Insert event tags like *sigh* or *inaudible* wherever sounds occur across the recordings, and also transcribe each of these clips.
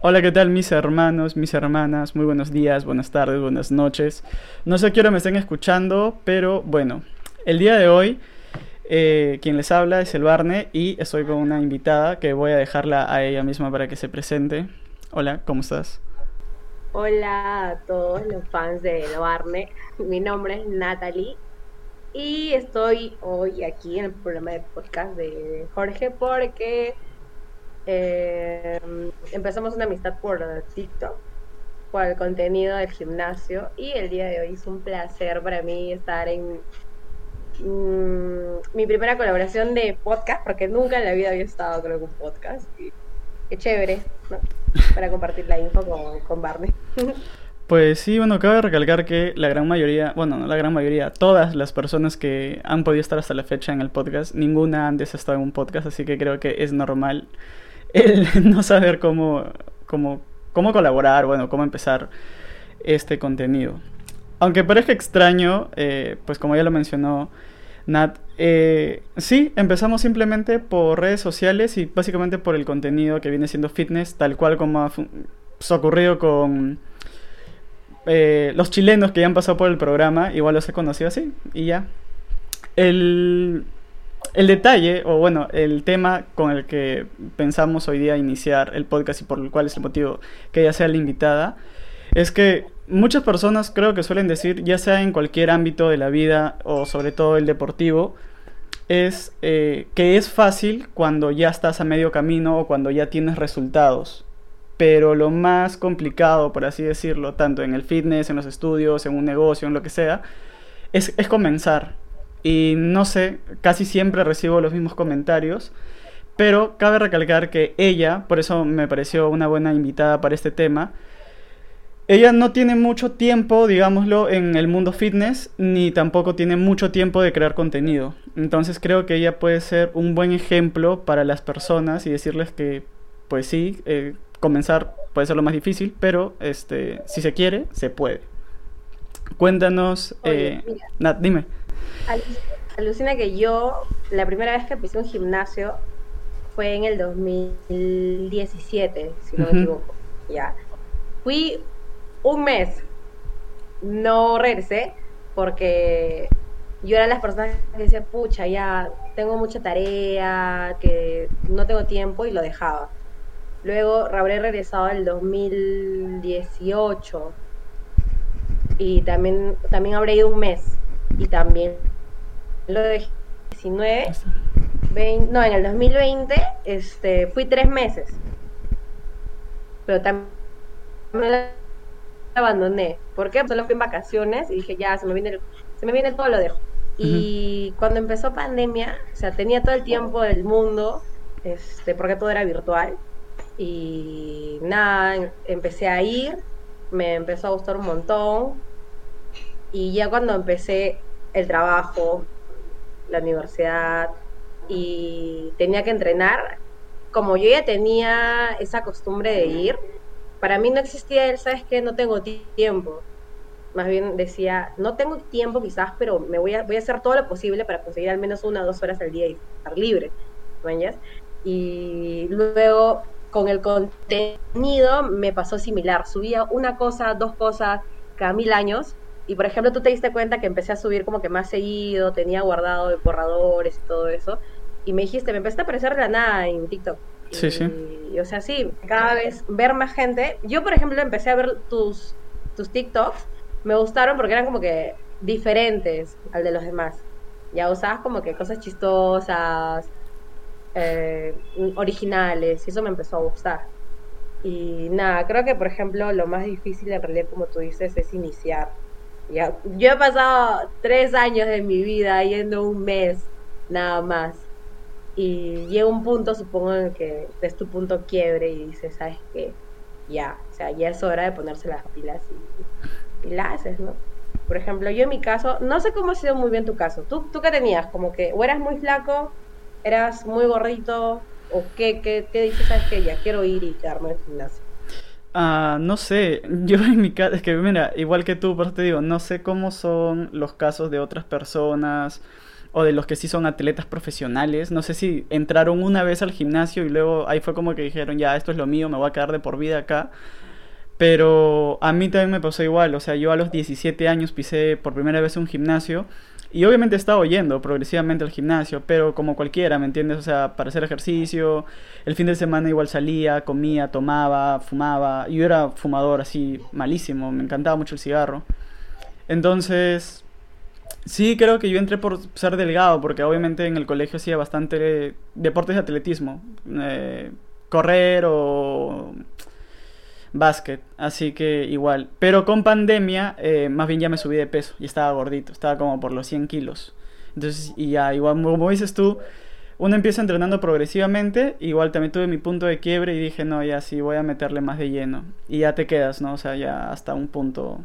Hola, ¿qué tal mis hermanos, mis hermanas? Muy buenos días, buenas tardes, buenas noches. No sé a qué hora me estén escuchando, pero bueno, el día de hoy eh, quien les habla es el Barne y estoy con una invitada que voy a dejarla a ella misma para que se presente. Hola, ¿cómo estás? Hola a todos los fans de El Barne. Mi nombre es Natalie y estoy hoy aquí en el programa de podcast de Jorge porque eh, empezamos una amistad por TikTok, por el contenido del gimnasio y el día de hoy es un placer para mí estar en mm, mi primera colaboración de podcast, porque nunca en la vida había estado con un podcast. Y, qué chévere, Para compartir la info con, con Barney. *laughs* Pues sí, bueno, cabe recalcar que la gran mayoría, bueno, no la gran mayoría, todas las personas que han podido estar hasta la fecha en el podcast, ninguna antes ha estado en un podcast, así que creo que es normal el *laughs* no saber cómo, cómo, cómo colaborar, bueno, cómo empezar este contenido. Aunque parezca extraño, eh, pues como ya lo mencionó Nat, eh, sí, empezamos simplemente por redes sociales y básicamente por el contenido que viene siendo fitness, tal cual como ha, pues, ocurrido con eh, los chilenos que ya han pasado por el programa, igual los he conocido así y ya. El, el detalle, o bueno, el tema con el que pensamos hoy día iniciar el podcast y por el cual es el motivo que ella sea la invitada, es que muchas personas creo que suelen decir, ya sea en cualquier ámbito de la vida o sobre todo el deportivo, es eh, que es fácil cuando ya estás a medio camino o cuando ya tienes resultados. Pero lo más complicado, por así decirlo, tanto en el fitness, en los estudios, en un negocio, en lo que sea, es, es comenzar. Y no sé, casi siempre recibo los mismos comentarios. Pero cabe recalcar que ella, por eso me pareció una buena invitada para este tema, ella no tiene mucho tiempo, digámoslo, en el mundo fitness, ni tampoco tiene mucho tiempo de crear contenido. Entonces creo que ella puede ser un buen ejemplo para las personas y decirles que, pues sí, eh, comenzar puede ser lo más difícil, pero este, si se quiere, se puede. Cuéntanos, eh, Nat, dime. Alucina que yo, la primera vez que pisé un gimnasio fue en el 2017, si no me equivoco. Ya. Fui un mes no regresé porque yo era las personas que decía, pucha, ya tengo mucha tarea, que no tengo tiempo y lo dejaba. Luego habré regresado el 2018 y también, también habré ido un mes y también lo dejé 19, 20, no, en el 2020 este, fui tres meses. Pero también abandoné. ¿Por qué? Solo fui en vacaciones y dije, ya, se me viene, se me viene todo, lo dejo. Y cuando empezó pandemia, o sea, tenía todo el tiempo del mundo, este, porque todo era virtual. Y nada, empecé a ir, me empezó a gustar un montón. Y ya cuando empecé el trabajo, la universidad, y tenía que entrenar, como yo ya tenía esa costumbre de ir, para mí no existía el, ¿sabes qué? No tengo tiempo. Más bien decía, no tengo tiempo quizás, pero me voy a, voy a hacer todo lo posible para conseguir al menos una o dos horas al día y estar libre. ¿ves? Y luego con el contenido me pasó similar. Subía una cosa, dos cosas cada mil años. Y por ejemplo, tú te diste cuenta que empecé a subir como que más seguido, tenía guardado de borradores y todo eso. Y me dijiste, me empezaste a aparecer de la nada en TikTok. Sí, sí. Y, o sea, sí, cada vez ver más gente. Yo, por ejemplo, empecé a ver tus, tus TikToks. Me gustaron porque eran como que diferentes al de los demás. Ya usabas como que cosas chistosas, eh, originales, y eso me empezó a gustar. Y nada, creo que, por ejemplo, lo más difícil en realidad, como tú dices, es iniciar. Yo he pasado tres años de mi vida yendo un mes nada más y llega un punto, supongo, en el que es tu punto quiebre y dices, ¿sabes qué? Ya, o sea, ya es hora de ponerse las pilas y, haces, ¿no? Por ejemplo, yo en mi caso, no sé cómo ha sido muy bien tu caso. ¿Tú, tú qué tenías? Como que o eras muy flaco, eras muy gordito, o qué, qué, qué dices, ¿sabes qué? Ya quiero ir y quedarme en gimnasio. Ah, no sé, *laughs* yo en mi caso, es que mira, igual que tú, por eso te digo, no sé cómo son los casos de otras personas o de los que sí son atletas profesionales. No sé si entraron una vez al gimnasio y luego ahí fue como que dijeron, ya, esto es lo mío, me voy a quedar de por vida acá. Pero a mí también me pasó igual, o sea, yo a los 17 años pisé por primera vez un gimnasio y obviamente estaba yendo progresivamente al gimnasio, pero como cualquiera, ¿me entiendes? O sea, para hacer ejercicio, el fin de semana igual salía, comía, tomaba, fumaba. Yo era fumador así, malísimo, me encantaba mucho el cigarro. Entonces, sí creo que yo entré por ser delgado, porque obviamente en el colegio hacía bastante deportes de atletismo. Eh, correr o básquet, así que igual. Pero con pandemia, eh, más bien ya me subí de peso y estaba gordito, estaba como por los 100 kilos. Entonces, y ya, igual, como dices tú, uno empieza entrenando progresivamente, igual también tuve mi punto de quiebre y dije, no, ya sí, voy a meterle más de lleno. Y ya te quedas, ¿no? O sea, ya hasta un punto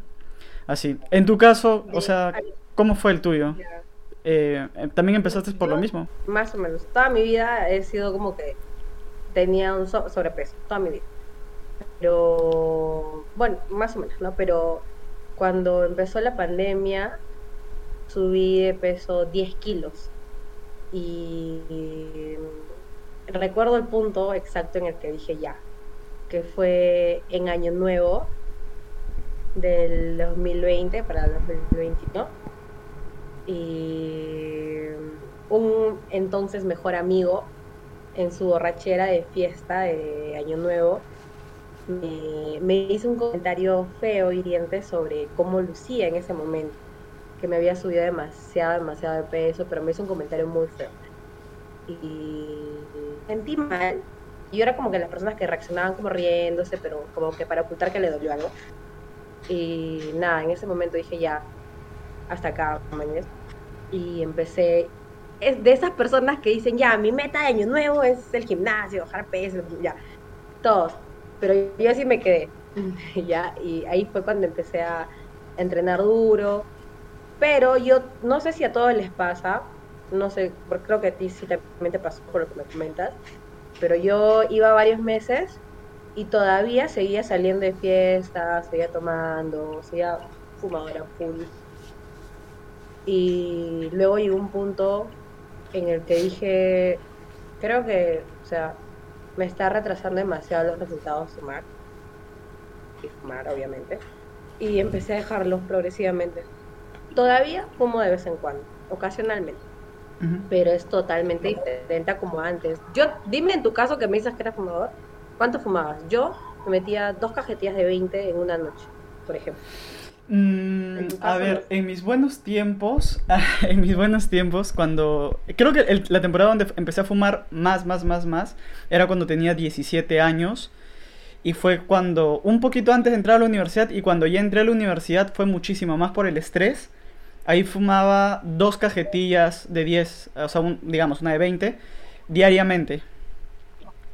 así. En tu caso, o sea, ¿cómo fue el tuyo? Eh, ¿También empezaste por lo mismo? Más o menos. Toda mi vida he sido como que tenía un sobrepeso, toda mi vida. Pero, bueno, más o menos, ¿no? Pero cuando empezó la pandemia, subí de peso 10 kilos. Y recuerdo el punto exacto en el que dije ya, que fue en Año Nuevo del 2020 para el 2021. Y un entonces mejor amigo en su borrachera de fiesta de Año Nuevo me, hizo un comentario feo, hiriente, sobre cómo lucía en ese momento, que me había subido demasiado, demasiado de peso, pero me hizo un comentario muy feo. Y sentí mal. Yo era como que las personas que reaccionaban como riéndose, pero como que para ocultar que le dolió algo. Y nada, en ese momento dije ya, hasta acá, Y empecé, es de esas personas que dicen, ya, mi meta de año nuevo es el gimnasio, bajar peso, ya, todos pero yo así me quedé, *laughs* ya, y ahí fue cuando empecé a entrenar duro, pero yo no sé si a todos les pasa, no sé, porque creo que a ti sí también te pasó por lo que me comentas, pero yo iba varios meses y todavía seguía saliendo de fiestas, seguía tomando, seguía fumadora full. Y luego llegó un punto en el que dije, creo que, o sea, me está retrasando demasiado los resultados de fumar. Y fumar, obviamente. Y empecé a dejarlos progresivamente. Todavía fumo de vez en cuando, ocasionalmente. Pero es totalmente diferente a como antes. Yo, dime en tu caso que me dices que eras fumador, ¿cuánto fumabas? Yo me metía dos cajetillas de 20 en una noche, por ejemplo. Mm, a ver, en mis buenos tiempos, *laughs* en mis buenos tiempos, cuando... Creo que la temporada donde empecé a fumar más, más, más, más, era cuando tenía 17 años. Y fue cuando, un poquito antes de entrar a la universidad, y cuando ya entré a la universidad fue muchísimo más por el estrés. Ahí fumaba dos cajetillas de 10, o sea, digamos, una de 20, diariamente.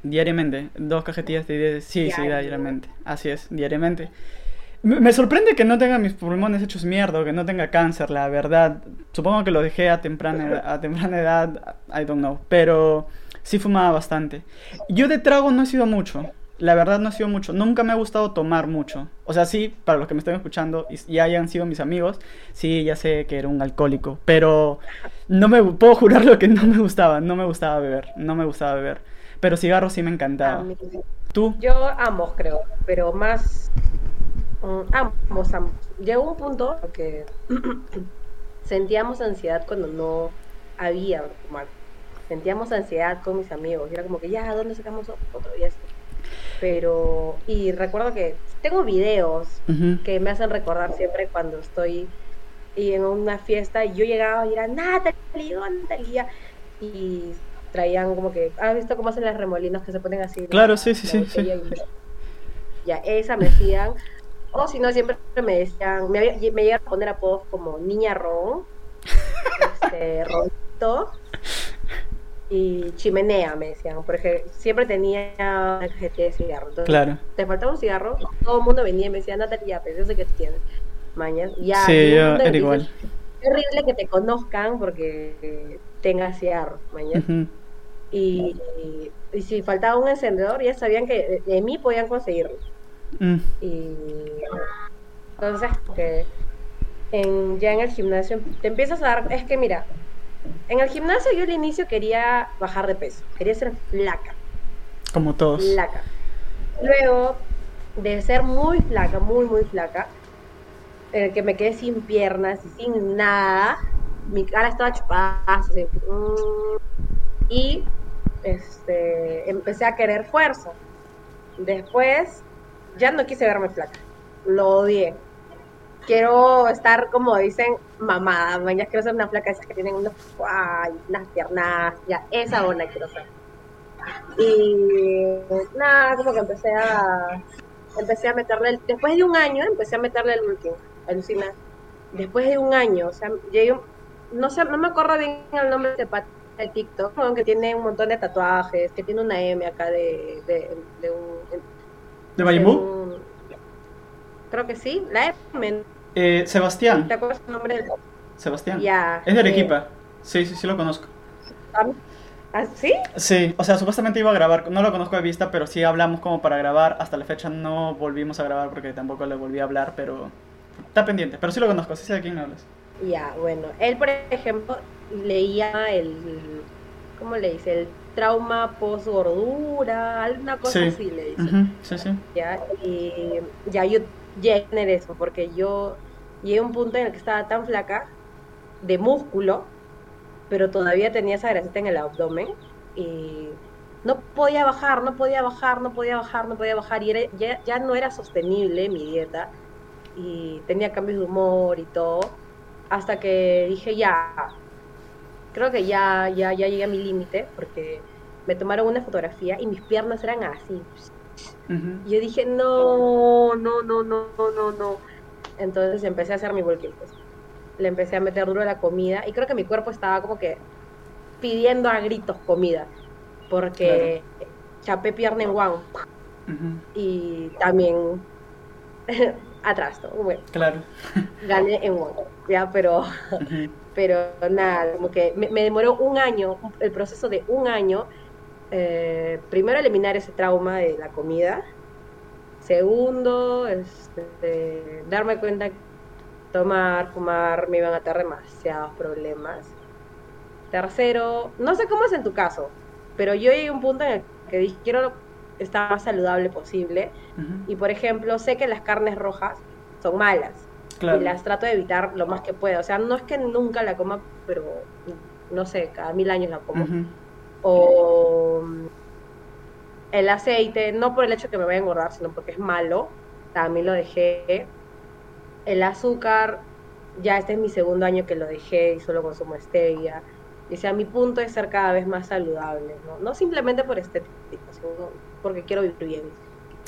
Diariamente, dos cajetillas de 10, sí, sí, diariamente. Así es, diariamente. Me sorprende que no tenga mis pulmones hechos mierda o que no tenga cáncer, la verdad. Supongo que lo dejé a temprana, *laughs* a temprana edad, I don't know. Pero sí fumaba bastante. Yo de trago no he sido mucho. La verdad no he sido mucho. Nunca me ha gustado tomar mucho. O sea, sí, para los que me estén escuchando y ya hayan sido mis amigos, sí, ya sé que era un alcohólico. Pero no me puedo jurar lo que no me gustaba. No me gustaba beber. No me gustaba beber. Pero cigarros sí me encantaba. ¿Tú? Yo ambos creo, pero más ambos, ambos. Llegó un punto que *clears throat* sentíamos ansiedad cuando no había Sentíamos ansiedad con mis amigos. Y era como que, ya, ¿dónde sacamos otro? Y esto. Pero, y recuerdo que tengo videos que me hacen recordar siempre cuando estoy en una fiesta y yo llegaba y era Natalie, Natalia y traían como que, ¿has visto cómo hacen las remolinos que se ponen así? Claro, sí, sí, sí, sí. Ya, esa me hacían, o si no, siempre me decían, me, me llegan a poner apodos como Niña Ron, este, *laughs* Ronito y Chimenea, me decían, porque siempre tenía una cajetilla de cigarro. claro. Te faltaba un cigarro, todo el mundo venía y me decía, Natalia, pero yo sé que tienes. Mañana, ya. Sí, yo era igual. Es horrible que te conozcan porque tengas cigarro, mañana. y, y, si faltaba un encendedor, ya sabían que de mí podían conseguirlo. Mm. Y entonces, que en, ya en el gimnasio te empiezas a dar, es que mira, En el gimnasio yo al inicio quería bajar de peso, quería ser flaca. Como todos. Flaca. Luego, de ser muy flaca, muy, muy flaca, eh, que me quedé sin piernas y sin nada, mi cara estaba chupada, así, mm, y este, empecé a querer fuerza. Después, ya no quise verme flaca, lo odié. Quiero estar, como dicen, mamada, mañana quiero ser una flaca esas que tienen unos, ay, unas piernas, ya, esa onda quiero ser. Y nada, como que empecé a empecé a meterle, el- después de un año empecé a meterle el bulking, alucina. Después de un año, o sea, llegué, no sé, no me acuerdo bien el nombre de pat de TikTok, que tiene un montón de tatuajes, que tiene una M acá de, de, de un... ¿De un- creo que sí, la M, Eh, Sebastián. ¿te acuerdas el nombre del... Sebastián. Ya. Es de eh, Arequipa. Sí, sí, sí lo conozco. ¿Ah, ¿Sí? Sí, o sea, supuestamente iba a grabar, no lo conozco de vista, pero sí hablamos como para grabar. Hasta la fecha no volvimos a grabar porque tampoco le volví a hablar, pero está pendiente. Pero sí lo conozco, sí sé de quién hablas. Ya, bueno, él por ejemplo leía el, ¿cómo le dice? El trauma post gordura, alguna cosa Sí. así le dice. Ujú, Sí, sí. Ya, y ya yo llegué a tener eso, porque yo llegué a un punto en el que estaba tan flaca de músculo, pero todavía tenía esa grasita en el abdomen y no podía bajar, no podía bajar, no podía bajar, no podía bajar y era, ya, ya no era sostenible mi dieta y tenía cambios de humor y todo, hasta que dije ya, creo que ya, ya, ya llegué a mi límite porque me tomaron una fotografía y mis piernas eran así, y yo dije, no, no, no, no, no, no. Entonces empecé a hacer mi bulking, pues. Le empecé a meter duro la comida y creo que mi cuerpo estaba como que pidiendo a gritos comida. Porque chapé pierna en one Ujú. y también *laughs* atrás, ¿no? Bueno, Claro. gané en one, ya, pero. Pero nada, como que me, me demoró un año, el proceso de un año, eh, primero eliminar ese trauma de la comida, segundo, este, darme cuenta que tomar, fumar me iban a traer demasiados problemas, tercero, no sé cómo es en tu caso, pero yo llegué a un punto en el que dije, quiero estar más saludable posible, y por ejemplo, sé que las carnes rojas son malas, Claro. y las trato de evitar lo más que pueda. O sea, no es que nunca la coma, pero no sé, cada mil años la como. O mm, el aceite, no por el hecho que me vaya a engordar, sino porque es malo, también lo dejé. El azúcar, ya este es mi segundo año que lo dejé y solo consumo stevia. Y sea, mi punto es ser cada vez más saludable, ¿no? No simplemente por estética, sino porque quiero vivir bien.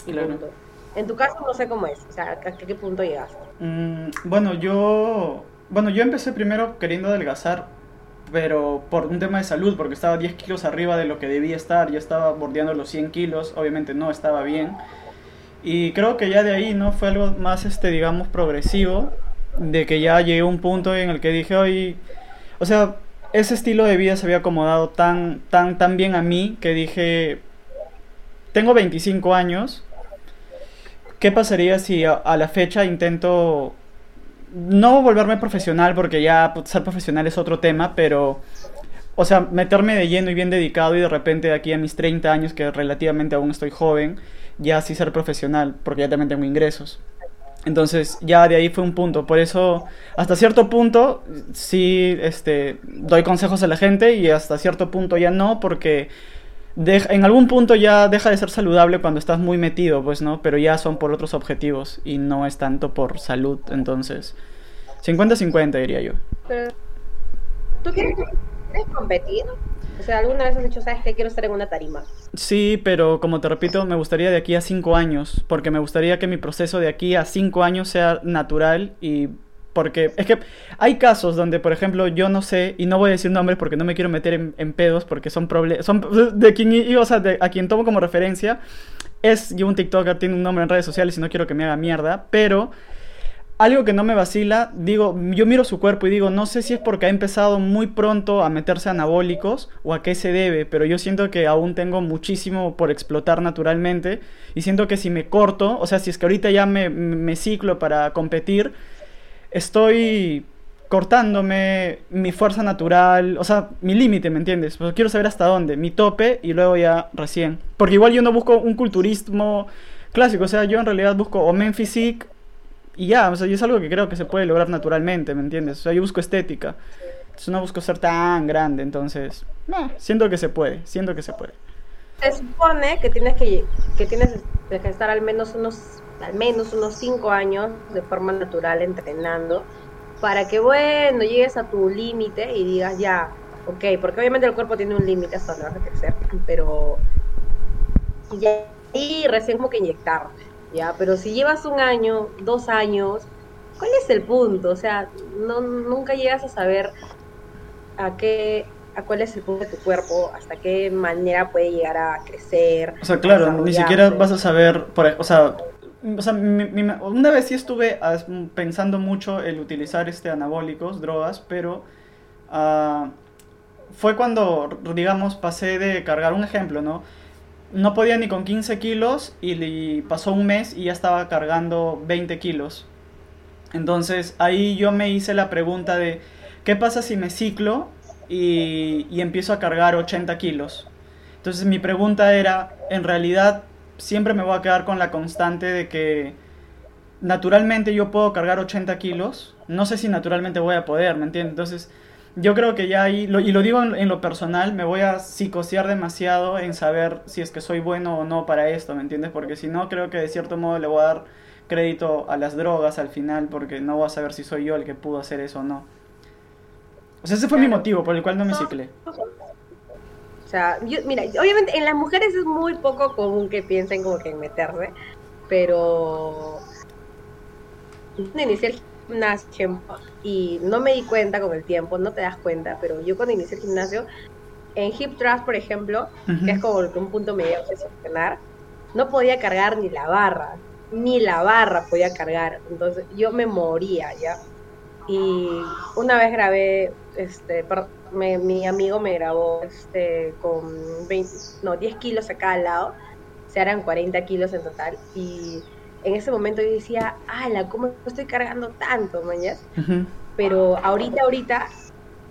Y Claro. punto. En tu caso no sé cómo es, o sea, ¿a qué punto llegaste? Mm, bueno, yo. Bueno, yo empecé primero queriendo adelgazar, pero por un tema de salud, porque estaba 10 kilos arriba de lo que debía estar, ya estaba bordeando los 100 kilos, obviamente no estaba bien. Y creo que ya de ahí, ¿no? Fue algo más, este, digamos, progresivo, de que ya llegué a un punto en el que dije, hoy. O sea, ese estilo de vida se había acomodado tan, tan, tan bien a mí que dije. Tengo 25 años. ¿Qué pasaría si a, la fecha intento no volverme profesional porque ya pues, ser profesional es otro tema, pero o sea, meterme de lleno y bien dedicado y de repente de aquí a mis 30 años que relativamente aún estoy joven, ya sí ser profesional porque ya también tengo ingresos. Entonces, ya de ahí fue un punto. Por eso, hasta cierto punto, sí este, doy consejos a la gente y hasta cierto punto ya no, porque de- en algún punto ya deja de ser saludable cuando estás muy metido, pues, ¿no? Pero ya son por otros objetivos y no es tanto por salud. Entonces, 50-50 diría yo. Pero, ¿tú quieres, quieres competir? O sea, ¿alguna vez has dicho, sabes que quiero estar en una tarima? Sí, pero como te repito, me gustaría de aquí a 5 años, porque me gustaría que mi proceso de aquí a 5 años sea natural y porque es que hay casos donde, por ejemplo, yo no sé, y no voy a decir nombres porque no me quiero meter en, pedos, porque son problemas, son *laughs* de quien, o sea, de, a quien tomo como referencia, es, yo un TikToker, tiene un nombre en redes sociales y no quiero que me haga mierda, pero algo que no me vacila, digo, yo miro su cuerpo y digo, no sé si es porque ha empezado muy pronto a meterse anabólicos o a qué se debe, pero yo siento que aún tengo muchísimo por explotar naturalmente y siento que si me corto, o sea, si es que ahorita ya me, me ciclo para competir, estoy cortándome mi fuerza natural, o sea, mi límite, ¿me entiendes? Pues quiero saber hasta dónde, mi tope y luego ya recién. Porque igual yo no busco un culturismo clásico, o sea, yo en realidad busco o men physique y ya, o sea, y es algo que creo que se puede lograr naturalmente, ¿me entiendes? O sea, yo busco estética. Entonces no busco ser tan grande, entonces, eh, siento que se puede, siento que se puede. Se supone que tienes que, que tienes que estar al menos unos al menos unos 5 años de forma natural entrenando para que, bueno, llegues a tu límite y digas ya, ok, porque obviamente el cuerpo tiene un límite hasta donde vas a crecer, pero ya y recién como que inyectar, ya, pero si llevas un año, dos años, ¿cuál es el punto? O sea, no, nunca llegas a saber a qué a cuál es el punto de tu cuerpo, hasta qué manera puede llegar a crecer. O sea, claro, ni siquiera vas a saber, por, o sea, o sea, una vez sí estuve ah, pensando mucho el utilizar este anabólicos, drogas, pero uh, fue cuando, digamos, pasé de cargar un ejemplo, ¿no? No podía ni con 15 kilos y, pasó un mes y ya estaba cargando 20 kilos. Entonces ahí yo me hice la pregunta de, ¿qué pasa si me ciclo y, y empiezo a cargar 80 kilos? Entonces mi pregunta era, ¿en realidad siempre me voy a quedar con la constante de que naturalmente yo puedo cargar 80 kilos, no sé si naturalmente voy a poder, ¿me entiendes? Entonces, yo creo que ya ahí, y lo digo en, lo personal, me voy a psicosear demasiado en saber si es que soy bueno o no para esto, ¿me entiendes? Porque si no, creo que de cierto modo le voy a dar crédito a las drogas al final, porque no voy a saber si soy yo el que pudo hacer eso o no. O sea, ese fue mi motivo por el cual no me ciclé sea, mira, obviamente en las mujeres es muy poco común que piensen como que en meterse, pero cuando inicié el gimnasio y no me di cuenta con el tiempo, no te das cuenta, pero yo cuando inicié el gimnasio, en hip thrust, por ejemplo, que es como que un punto medio a no podía cargar ni la barra, ni la barra podía cargar, entonces yo me moría ya. Y una vez grabé, este, mi amigo me grabó este, con 20, no, 10 kilos a cada lado, o sea, eran 40 kilos en total. Y en ese momento yo decía, ala, ¿cómo estoy cargando tanto, mañas? Pero ahorita, ahorita,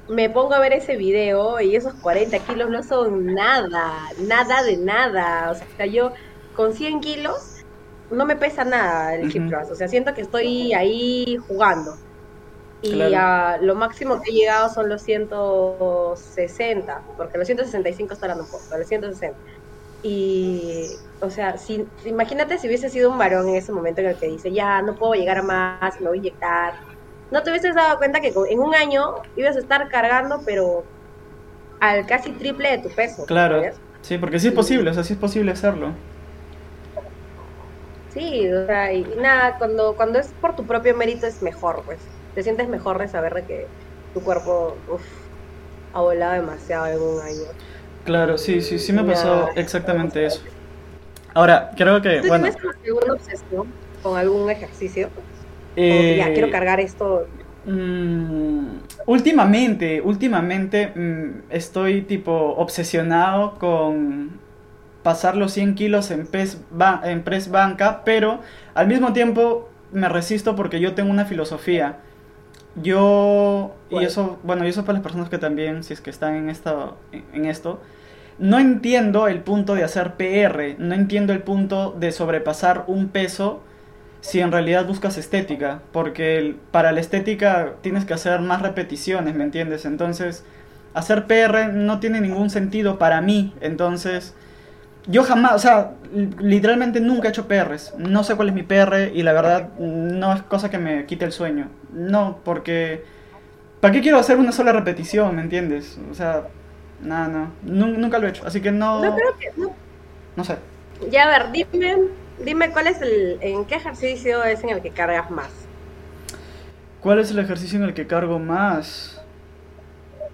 me pongo a ver ese video y esos 40 kilos no son nada, nada de nada. O sea, yo con 100 kilos no me pesa nada el hip thrust. O sea, siento que estoy ahí jugando. Y lo máximo que he llegado son los 160, porque los 165 estarán un poco, los 160. Y, o sea, si, imagínate si hubiese sido un varón en ese momento en el que dice, ya, no puedo llegar a más, me voy a inyectar. No te hubieses dado cuenta que en un año ibas a estar cargando, pero al casi triple de tu peso. Claro, sí, porque sí es posible, o sea, sí es posible hacerlo. Sí, o sea, y nada, cuando, cuando es por tu propio mérito es mejor, pues te sientes mejor de saber de que tu cuerpo ha volado demasiado en un año. Claro, sí, sí, sí me pasó exactamente eso. Ahora, creo que... ¿Tú bueno, tienes alguna obsesión con algún ejercicio? Eh, ya, quiero cargar esto. Mm, últimamente, últimamente mm, estoy tipo obsesionado con pasar los 100 kilos en, pes en press banca, pero al mismo tiempo me resisto porque yo tengo una filosofía yo, y eso, bueno, y eso para las personas que también, si es que están en, esta, en esto, no entiendo el punto de hacer PR, no entiendo el punto de sobrepasar un peso si en realidad buscas estética, porque para la estética tienes que hacer más repeticiones, ¿me entiendes? Entonces, hacer PR no tiene ningún sentido para mí, entonces yo jamás, o sea, literalmente nunca he hecho PRs. No sé cuál es mi PR y la verdad no es cosa que me quite el sueño. No, porque... ¿Para qué quiero hacer una sola repetición, me entiendes? O sea, nada, no, Nunca lo he hecho, así que no... No creo que... No, no sé. Ya, a ver, dime, dime cuál es el... ¿En qué ejercicio es en el que cargas más? ¿Cuál es el ejercicio en el que cargo más?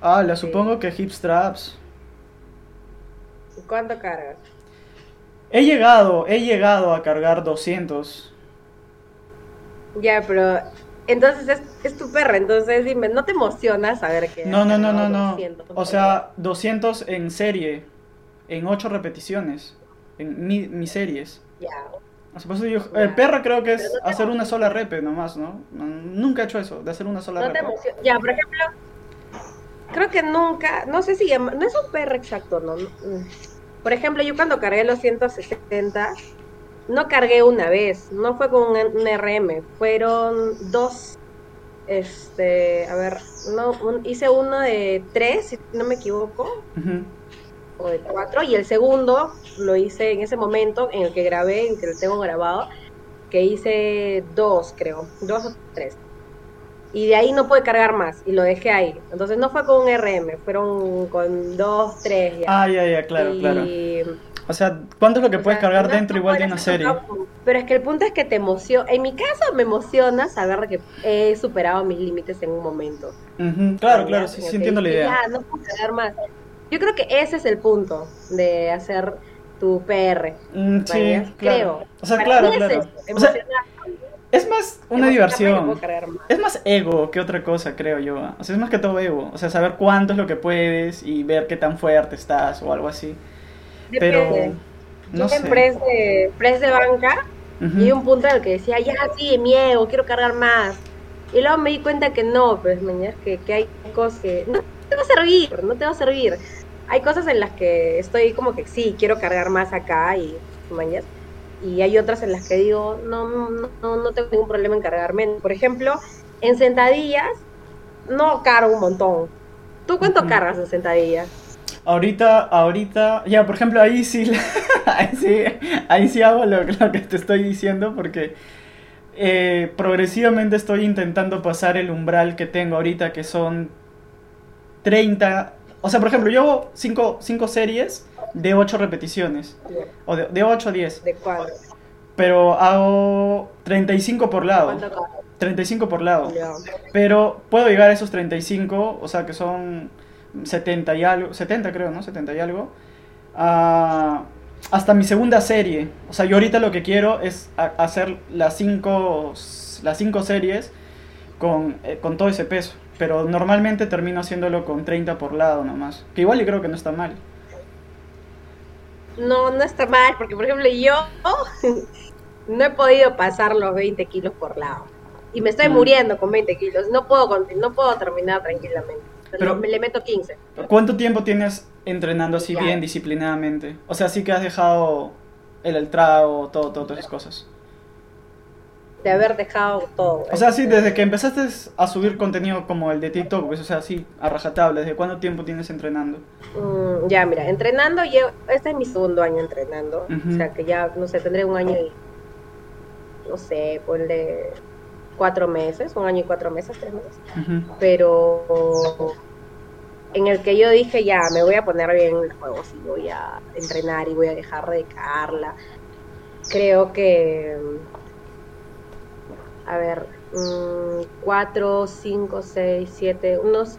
Ah, la supongo que hip straps. ¿Cuánto cargas? He llegado, he llegado a cargar 200. Ya, pero entonces es, es, tu perra, entonces dime, ¿no te emociona saber que... No, no, no, no, no. O sea, 200 en serie, en 8 repeticiones, en mi, mis series. Ya. O sea, por eso yo- Ya. el perro creo que es no te hacer una sola rep nomás, ¿no? No, Nunca he hecho eso, de hacer una sola No te rep. emociona. Ya, por ejemplo, creo que nunca, no sé si no es un PR exacto, ¿no? Por ejemplo, yo cuando cargué los 160, no cargué una vez, no fue con un, un RM, fueron dos, este, a ver, no, un- hice uno de tres, si no me equivoco, o de cuatro, y el segundo lo hice en ese momento en el que grabé, en que lo tengo grabado, que hice dos, creo, dos o tres. Y de ahí no pude cargar más, y lo dejé ahí. Entonces no fue con un RM, fueron con dos, tres ya. Ah, ya, ya, claro, Y- claro. O sea, ¿cuánto es lo que o puedes sea, cargar no- dentro igual de una ser serie? Pero es que el punto es que te emociona, en mi caso me emociona saber que he superado mis límites en un momento. Ujú, Claro, Ya, claro, sí, sí entiendo la idea. Ya, no puedo cargar más. Yo creo que ese es el punto de hacer tu PR. Mm, sí, claro. Creo. O sea, Para claro, es claro. eso, O sea, es más una diversión. Es más ego que otra cosa, creo yo. ¿ah? O sea, es más que todo ego. O sea, saber cuánto es lo que puedes y ver qué tan fuerte estás o algo así. Pero, no sé. press de, press de banca y hay un punto en el que decía, ya sí, mi ego, quiero cargar más. Y luego me di cuenta que no, pues, mañana, que, que hay cosas que no te va a servir, no te va a servir. Hay cosas en las que estoy como que sí, quiero cargar más acá y mañana. Y hay otras en las que digo, no, no, no, no tengo ningún problema en cargar menos. Por ejemplo, en sentadillas no cargo un montón. ¿Tú cuánto cargas en sentadillas? Ahorita, ahorita, ya, por ejemplo, ahí sí, *laughs* ahí sí, ahí sí hago lo, lo que te estoy diciendo porque eh, progresivamente estoy intentando pasar el umbral que tengo ahorita, que son 30, o sea, por ejemplo, yo hago 5 series de 8 repeticiones, o de, de 8 a 10, ¿De cuál? pero hago 35 por lado, ¿Cuánto cargas? 35 por lado. Ya. Pero puedo llegar a esos 35, o sea que son 70 y algo, 70 creo, ¿no? 70 y algo. ah, hasta mi segunda serie. O sea, yo ahorita lo que quiero es hacer las 5 las cinco series con, eh, con todo ese peso. Pero normalmente termino haciéndolo con 30 por lado nomás. Que igual yo creo que no está mal. No, no está mal, porque por ejemplo yo *laughs* no he podido pasar los 20 kilos por lado. Y me estoy Mm. muriendo con 20 kilos. No puedo, no puedo terminar tranquilamente. Pero- me le meto 15. ¿Cuánto tiempo tienes entrenando así Ya. bien disciplinadamente? O sea, sí que has dejado el, el trago, todo, todo, todas esas cosas. De haber dejado todo. O sea, sí, desde que empezaste a subir contenido como el de TikTok, pues, o sea, sí, a rajatabla, ¿desde cuánto tiempo tienes entrenando? Mm, ya, mira, entrenando, llevo, este es mi segundo año entrenando. O sea, que ya, no sé, tendré un año y, no sé, ponle cuatro meses, un año y cuatro meses, tres meses. Pero en el que yo dije ya me voy a poner bien en el juego y voy a entrenar y voy a dejar de cagarla creo que a ver mm, cuatro cinco seis siete unos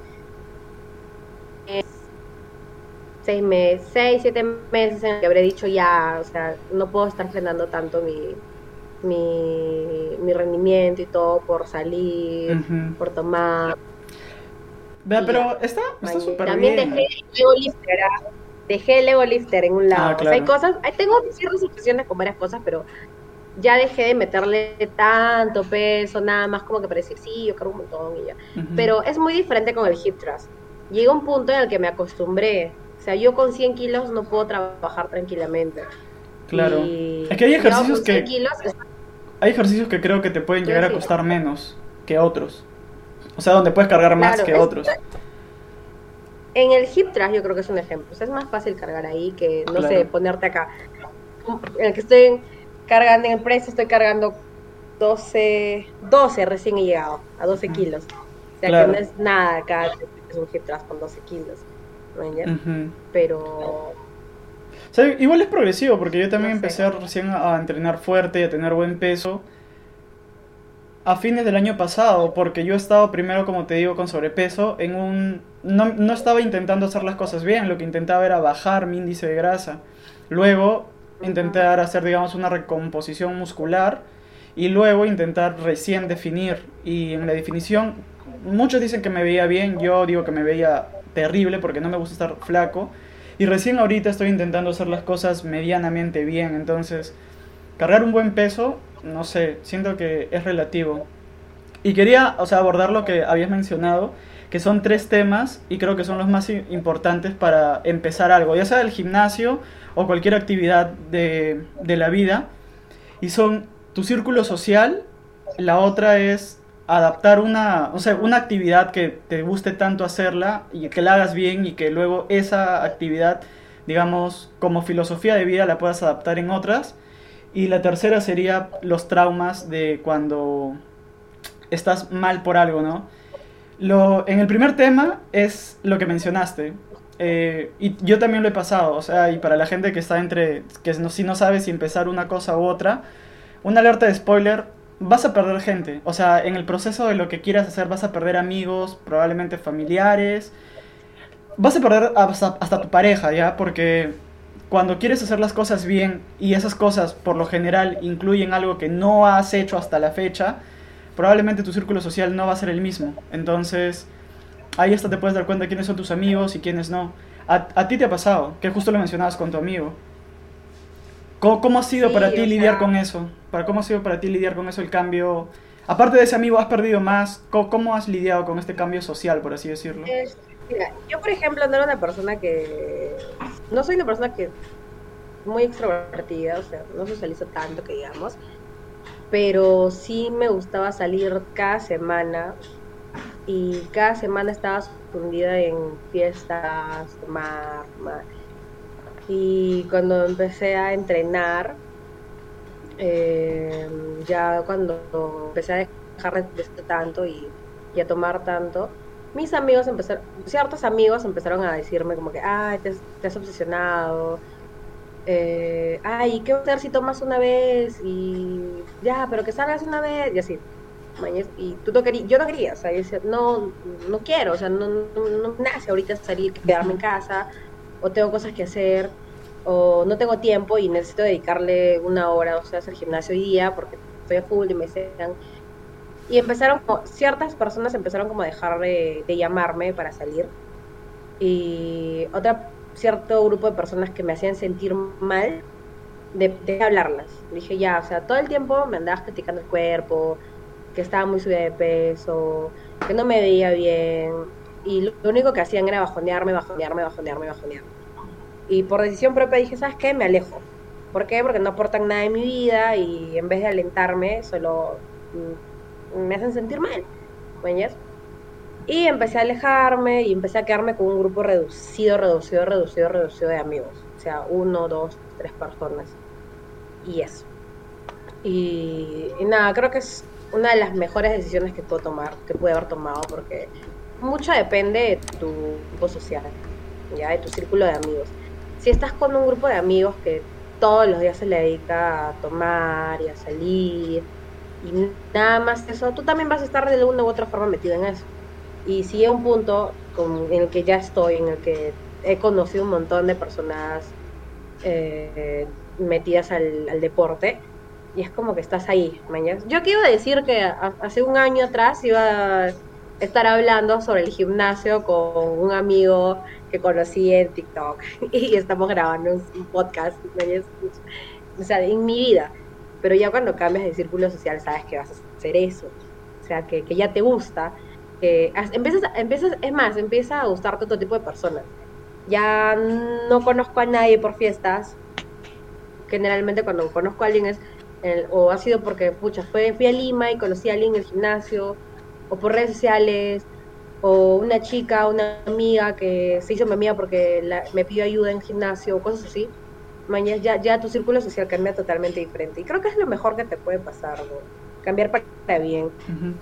seis meses seis siete meses en el que habré dicho ya o sea no puedo estar frenando tanto mi mi, mi rendimiento y todo por salir por tomar Vea, pero está súper También bien. dejé el Ego Lifter, ah. dejé el Ego Lifter en un lado. Ah, O sea, hay claro. cosas, tengo ciertas obsesiones con varias cosas, pero ya dejé de meterle tanto peso, nada más como que para decir, sí, yo cargo un montón y ya. Pero es muy diferente con el hip thrust. Llega un punto en el que me acostumbré. O sea, yo con 100 kilos no puedo trabajar tranquilamente. Claro. Y Es que hay ejercicios 100 que- kilos, es- Hay ejercicios que creo que te pueden llegar a Sí. costar menos que otros. O sea, donde puedes cargar más Claro, que es- otros. En el hip thrust yo creo que es un ejemplo. O sea, es más fácil cargar ahí que, no sé, ponerte acá. En el que estoy cargando en el precio, estoy cargando 12, 12 recién he llegado, a 12 kilos. O sea, Claro. que no es nada acá, es un hip thrust con 12 kilos. Pero, O sea, igual es progresivo, porque yo también No sé. empecé recién a entrenar fuerte y a tener buen peso a fines del año pasado, porque yo he estado primero, como te digo, con sobrepeso, en un... No, no estaba intentando hacer las cosas bien, lo que intentaba era bajar mi índice de grasa. Luego intentar hacer, digamos, una recomposición muscular y luego intentar recién definir. Y en la definición, muchos dicen que me veía bien, yo digo que me veía terrible porque no me gusta estar flaco. Y recién ahorita estoy intentando hacer las cosas medianamente bien, entonces cargar un buen peso, no sé, siento que es relativo. Y quería, o sea, abordar lo que habías mencionado, que son tres temas y creo que son los más importantes para empezar algo, ya sea el gimnasio o cualquier actividad de, de la vida. Y son tu círculo social, la otra es adaptar una, o sea, una actividad que te guste tanto hacerla y que la hagas bien y que luego esa actividad, digamos, como filosofía de vida la puedas adaptar en otras. Y la tercera sería los traumas de cuando estás mal por algo, ¿no? Lo, en el primer tema es lo que mencionaste. Eh, y yo también lo he pasado, o sea, y para la gente que está entre, que no, si no sabe si empezar una cosa u otra, una alerta de spoiler, vas a perder gente. O sea, en el proceso de lo que quieras hacer vas a perder amigos, probablemente familiares. Vas a perder hasta, hasta, tu pareja, ¿ya? Porque cuando quieres hacer las cosas bien y esas cosas por lo general incluyen algo que no has hecho hasta la fecha, probablemente tu círculo social no va a ser el mismo. Entonces, ahí hasta te puedes dar cuenta quiénes son tus amigos y quiénes no. A, a ti te ha pasado, que justo lo mencionabas con tu amigo. ¿Cómo, ha sido para ti lidiar con eso? ¿Para ¿Cómo ha sido para ti lidiar con eso el cambio? Aparte de ese amigo, ¿has perdido más? ¿Cómo, has lidiado con este cambio social, por así decirlo? mira, yo por ejemplo no era una persona que... No soy una persona que... Muy extrovertida, o sea, no socializo tanto que digamos. Pero sí me gustaba salir cada semana y cada semana estaba fundida en fiestas, tomar, tomar. Y cuando empecé a entrenar, eh, ya cuando empecé a dejar de tanto y, a tomar tanto, mis amigos empezaron, ciertos amigos empezaron a decirme como que, ay, te, has obsesionado, eh, ay, ¿qué hacer si tomas una vez? Y ya, pero que salgas una vez, y así. Y tú no querías, yo no quería, o sea, yo decía, no, no quiero, o sea, no, no, no nace ahorita salir, quedarme en casa, o tengo cosas que hacer, o no tengo tiempo y necesito dedicarle una hora, o sea, hacer gimnasio hoy día porque estoy a full y me decían... Y empezaron, ciertas personas empezaron como a dejar de, llamarme para salir. Y otra, cierto grupo de personas que me hacían sentir mal de, de hablarlas. Dije, ya, o sea, todo el tiempo me andabas criticando el cuerpo, que estaba muy subida de peso, que no me veía bien. Y lo único que hacían era bajonearme, bajonearme, bajonearme, bajonearme. Y por decisión propia dije, ¿sabes qué? Me alejo. ¿Por qué? Porque no aportan nada en mi vida y en vez de alentarme, solo mm, me hacen sentir mal. ¿Ves? Y empecé a alejarme y empecé a quedarme con un grupo reducido, reducido, reducido, reducido de amigos. O sea, uno, dos, tres personas. Y eso. Y, y nada, creo que es una de las mejores decisiones que puedo tomar, que pude haber tomado, porque mucho depende de tu grupo social, ya de tu círculo de amigos si estás con un grupo de amigos que todos los días se le dedica a tomar y a salir y nada más eso, tú también vas a estar de alguna u otra forma metido en eso. Y si hay un punto en el que ya estoy, en el que he conocido un montón de personas eh, metidas al, deporte, y es como que estás ahí, mañana. Yo quiero decir que hace un año atrás iba a estar hablando sobre el gimnasio con un amigo que conocí en TikTok *laughs* y estamos grabando un podcast, o sea, en mi vida. Pero ya cuando cambias de círculo social sabes que vas a hacer eso, o sea, que, que ya te gusta, que empiezas, empiezas, es más, empieza a gustarte otro tipo de personas. Ya no conozco a nadie por fiestas, generalmente cuando conozco a alguien es, o ha sido porque, pucha, fue, fui a Lima y conocí a alguien en el gimnasio, o por redes sociales, o una chica, una amiga que se hizo mi amiga porque me pidió ayuda en gimnasio o cosas así, mañana ya, ya tu círculo social cambia totalmente diferente. Y creo que es lo mejor que te puede pasar, cambiar para bien.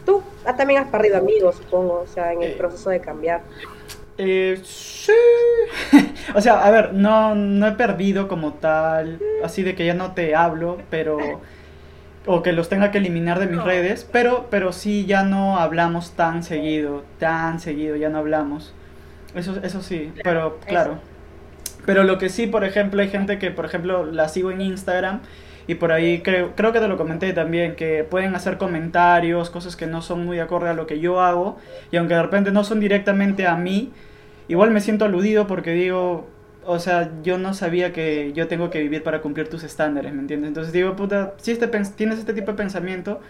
Tú también has perdido amigos, supongo, o sea, en el eh. proceso de cambiar. Eh, sí. *laughs* o sea, a ver, no, no he perdido como tal, así de que ya no te hablo, pero o que los tenga que eliminar de mis redes, pero, pero sí ya no hablamos tan seguido, tan seguido, ya no hablamos. Eso, eso sí, pero claro. Pero lo que sí, por ejemplo, hay gente que, por ejemplo, la sigo en Instagram y por ahí creo, creo que te lo comenté también, que pueden hacer comentarios, cosas que no son muy acorde a lo que yo hago, y aunque de repente no son directamente a mí, igual me siento aludido porque digo, o sea, yo no sabía que yo tengo que vivir para cumplir tus estándares, ¿me entiendes? Entonces digo, puta, si este tienes este tipo de pensamiento,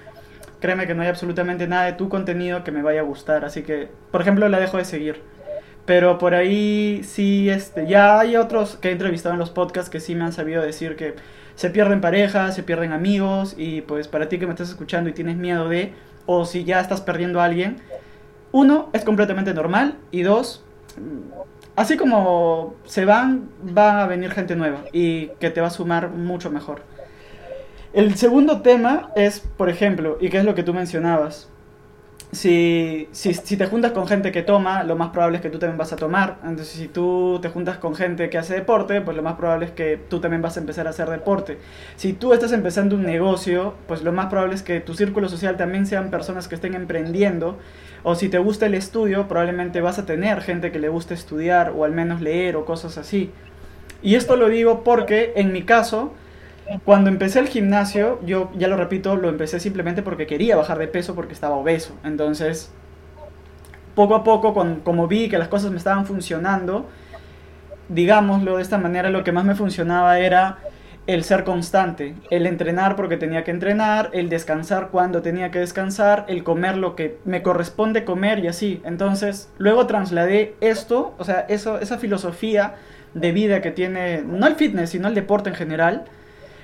créeme que no hay absolutamente nada de tu contenido que me vaya a gustar, así que, por ejemplo, la dejo de seguir. Pero por ahí sí, este, ya hay otros que he entrevistado en los podcasts que sí me han sabido decir que se pierden parejas, se pierden amigos y pues para ti que me estás escuchando y tienes miedo de, o si ya estás perdiendo a alguien, uno, es completamente normal y dos, así como se van, va a venir gente nueva y que te va a sumar mucho mejor. El segundo tema es, por ejemplo, y que es lo que tú mencionabas, si, si, te juntas con gente que toma, lo más probable es que tú también vas a tomar. Entonces, si tú te juntas con gente que hace deporte, pues lo más probable es que tú también vas a empezar a hacer deporte. Si tú estás empezando un negocio, pues lo más probable es que tu círculo social también sean personas que estén emprendiendo. O si te gusta el estudio, probablemente vas a tener gente que le guste estudiar o al menos leer o cosas así. Y esto lo digo porque en mi caso, cuando empecé el gimnasio, yo ya lo repito, lo empecé simplemente porque quería bajar de peso porque estaba obeso. Entonces, poco a poco, como vi que las cosas me estaban funcionando, digámoslo de esta manera, lo que más me funcionaba era el ser constante, el entrenar porque tenía que entrenar, el descansar cuando tenía que descansar, el comer lo que me corresponde comer y así. Entonces, luego trasladé esto, o sea, eso, esa filosofía de vida que tiene, no el fitness, sino el deporte en general,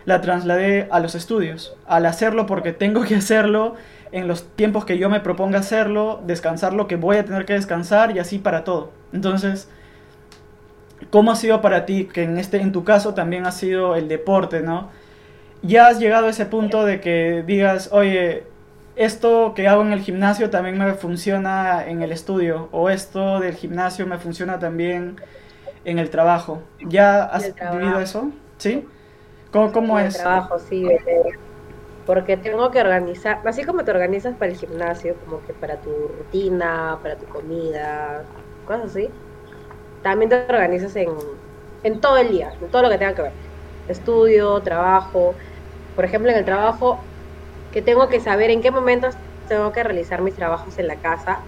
la trasladé a los estudios, al hacerlo porque tengo que hacerlo en los tiempos que yo me proponga hacerlo, descansar lo que voy a tener que descansar y así para todo. Entonces, ¿cómo ha sido para ti que en este en tu caso también ha sido el deporte, ¿no? Ya has llegado a ese punto de que digas, "Oye, esto que hago en el gimnasio también me funciona en el estudio o esto del gimnasio me funciona también en el trabajo." ¿Ya has vivido eso? ¿Sí? ¿Cómo, es? trabajo, sí. Porque tengo que organizar, así como te organizas para el gimnasio, como que para tu rutina, para tu comida, cosas así, también te organizas en, en todo el día, en todo lo que tenga que ver. Estudio, trabajo. Por ejemplo, en el trabajo, que tengo que saber en qué momentos tengo que realizar mis trabajos en la casa,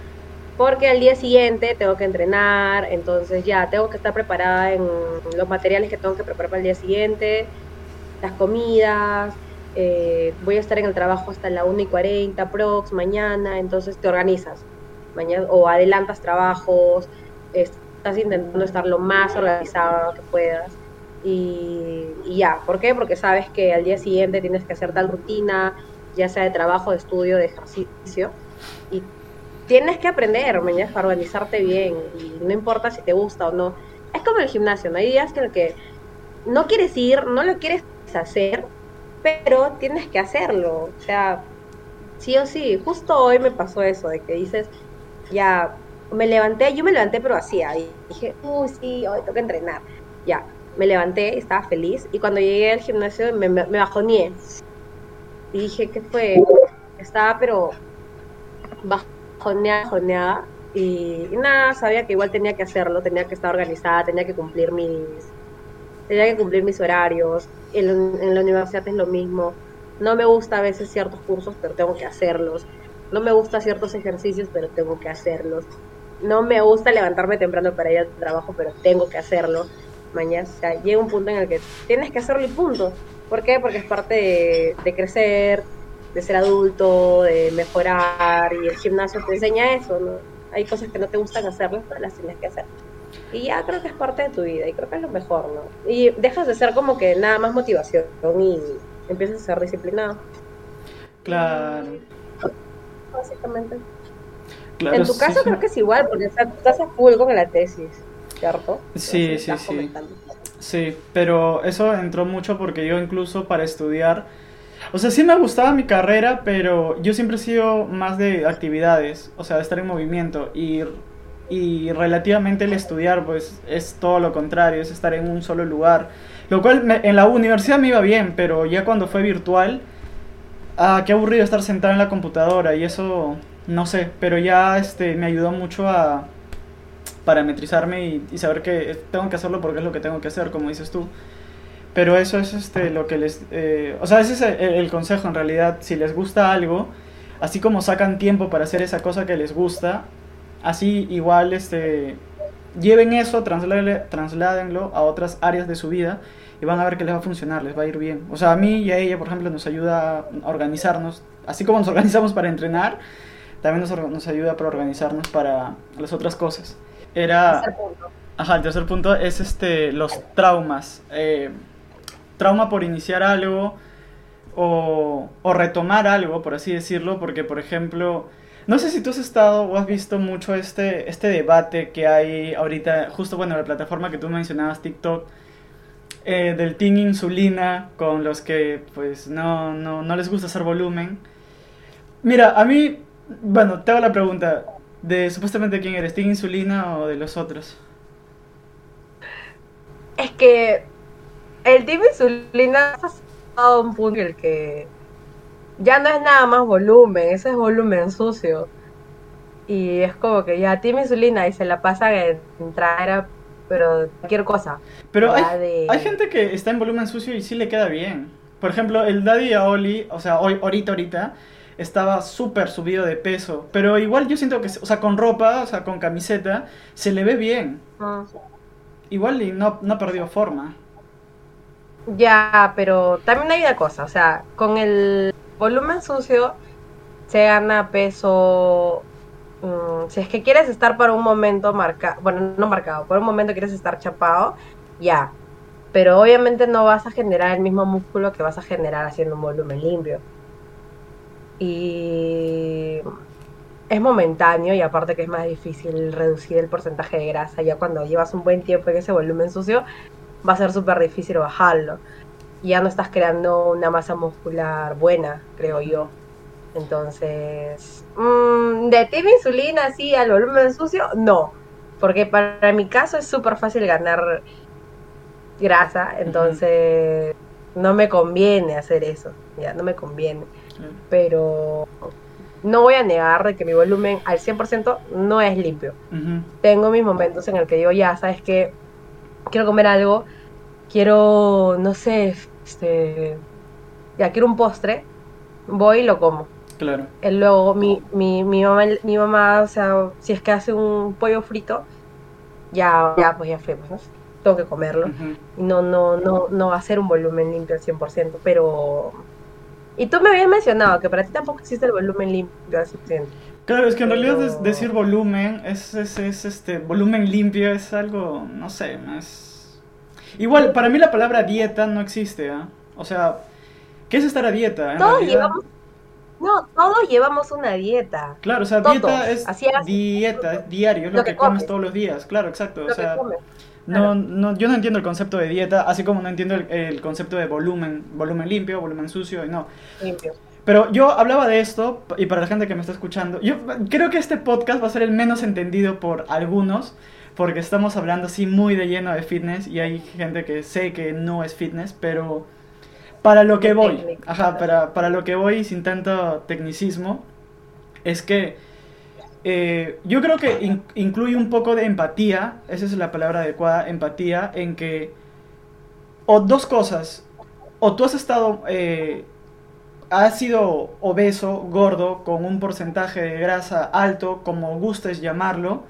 porque al día siguiente tengo que entrenar, entonces ya tengo que estar preparada en los materiales que tengo que preparar para el día siguiente las comidas, eh, voy a estar en el trabajo hasta la 1 y 40 prox mañana, entonces te organizas mañana o adelantas trabajos, estás intentando estar lo más organizado que puedas. Y, ya, ¿por qué? Porque sabes que al día siguiente tienes que hacer tal rutina, ya sea de trabajo, de estudio, de ejercicio, y tienes que aprender, mañana, para organizarte bien, y no importa si te gusta o no. Es como el gimnasio, ¿no? Hay días que, que no quieres ir, no lo quieres hacer, pero tienes que hacerlo. O sea, sí o sí. Justo hoy me pasó eso, de que dices, ya, me levanté, yo me levanté pero hacía, y dije, uy, sí, hoy que entrenar. Ya, me levanté, estaba feliz, y cuando llegué al gimnasio me, me, bajoneé. Y dije, ¿qué fue? Estaba pero bajoneada, bajoneada, y, y nada, sabía que igual tenía que hacerlo, tenía que estar organizada, tenía que cumplir mis tenía que cumplir mis horarios, en, la universidad es lo mismo, no me gusta a veces ciertos cursos, pero tengo que hacerlos, no me gusta ciertos ejercicios, pero tengo que hacerlos, no me gusta levantarme temprano para ir al trabajo, pero tengo que hacerlo, mañana, llega un punto en el que tienes que hacerlo y punto, ¿por qué? Porque es parte de, crecer, de ser adulto, de mejorar, y el gimnasio te enseña eso, ¿no? Hay cosas que no te gustan hacerlas, pero las tienes que hacer. Y ya creo que es parte de tu vida y creo que es lo mejor, ¿no? Y dejas de ser como que nada más motivación y empiezas a ser disciplinado. Claro. Básicamente. en tu caso creo que es igual, porque estás a full con la tesis, ¿cierto? Sí, sí, sí. Sí, pero eso entró mucho porque yo incluso para estudiar, o sea, sí me gustaba mi carrera, pero yo siempre he sido más de actividades, o sea, de estar en movimiento y y relativamente el estudiar pues es todo lo contrario, es estar en un solo lugar. Lo cual en la universidad me iba bien, pero ya cuando fue virtual, ah, qué aburrido estar sentado en la computadora y eso, no sé, pero ya este, me ayudó mucho a parametrizarme y, saber que tengo que hacerlo porque es lo que tengo que hacer, como dices tú. Pero eso es este, lo que les... Eh, o sea, ese es el consejo en realidad. Si les gusta algo, así como sacan tiempo para hacer esa cosa que les gusta, así igual este lleven eso, trasládenlo a otras áreas de su vida y van a ver que les va a funcionar, les va a ir bien. O sea, a mí y a ella, por ejemplo, nos ayuda a organizarnos, así como nos organizamos para entrenar, también nos, nos ayuda para organizarnos para las otras cosas. Era... El punto. Ajá, el tercer punto es este, los traumas. Eh, trauma por iniciar algo o, o retomar algo, por así decirlo, porque, por ejemplo, no sé si tú has estado o has visto mucho este, este debate que hay ahorita, justo bueno, la plataforma que tú mencionabas, TikTok, eh, del Team Insulina, con los que pues no, no, no les gusta hacer volumen. Mira, a mí, bueno, te hago la pregunta, de supuestamente quién eres, ¿Team Insulina o de los otros? Es que el Team Insulina ha un punto el que ya no es nada más volumen, ese es volumen sucio. Y es como que ya Team Insulina y se la pasa en traer pero cualquier cosa. Pero hay, hay, gente que está en volumen sucio y sí le queda bien. Por ejemplo, el Daddy Aoli, o sea, hoy, ahorita, ahorita, estaba súper subido de peso. Pero igual yo siento que, o sea, con ropa, o sea, con camiseta, se le ve bien. Ah. Igual y no, no perdió forma. Ya, pero también hay una cosa, o sea, con el volumen sucio se gana peso Mm, si es que quieres estar por un momento marcado, bueno, no marcado, por un momento quieres estar chapado, ya. Pero obviamente no vas a generar el mismo músculo que vas a generar haciendo un volumen limpio. Y es momentáneo y aparte que es más difícil reducir el porcentaje de grasa. Ya cuando llevas un buen tiempo en ese volumen sucio, va a ser súper difícil bajarlo. Ya no estás creando una masa muscular buena, creo yo. Entonces, mmm, de Team Insulina así al volumen sucio, no. Porque para mi caso es súper fácil ganar grasa, entonces no me conviene hacer eso, ya, no me conviene. Pero no voy a negar de que mi volumen al 100% no es limpio. Tengo mis momentos en el que digo, ya, sabes que quiero comer algo, quiero, no sé, este, ya quiero un postre, voy y lo como. Claro. luego mi, mi, mi, mamá, mi mamá, o sea, si es que hace un pollo frito, ya, ya pues ya fue, pues, tengo que comerlo. Y no, no, no, no va a ser un volumen limpio al 100%, pero... Y tú me habías mencionado que para ti tampoco existe el volumen limpio al 100%. Claro, es que en realidad decir volumen, es, es, es, este, volumen limpio es algo, no sé, es... Igual, para mí la palabra dieta no existe, ¿ah? O sea, ¿qué es estar a dieta? Todos llevamos no, todos llevamos una dieta. Claro, o sea, dieta es dieta, es diario, es lo, que, comes todos los días, claro, exacto. o sea, no, no, yo no entiendo el concepto de dieta, así como no entiendo el, concepto de volumen, volumen limpio, volumen sucio, y no. Limpio. Pero yo hablaba de esto, y para la gente que me está escuchando, yo creo que este podcast va a ser el menos entendido por algunos, porque estamos hablando así muy de lleno de fitness, y hay gente que sé que no es fitness, pero para lo que voy, ajá, para, para, lo que voy sin tanto tecnicismo, es que eh, yo creo que incluye un poco de empatía, esa es la palabra adecuada, empatía, en que, o dos cosas, o tú has estado, eh, has sido obeso, gordo, con un porcentaje de grasa alto, como gustes llamarlo,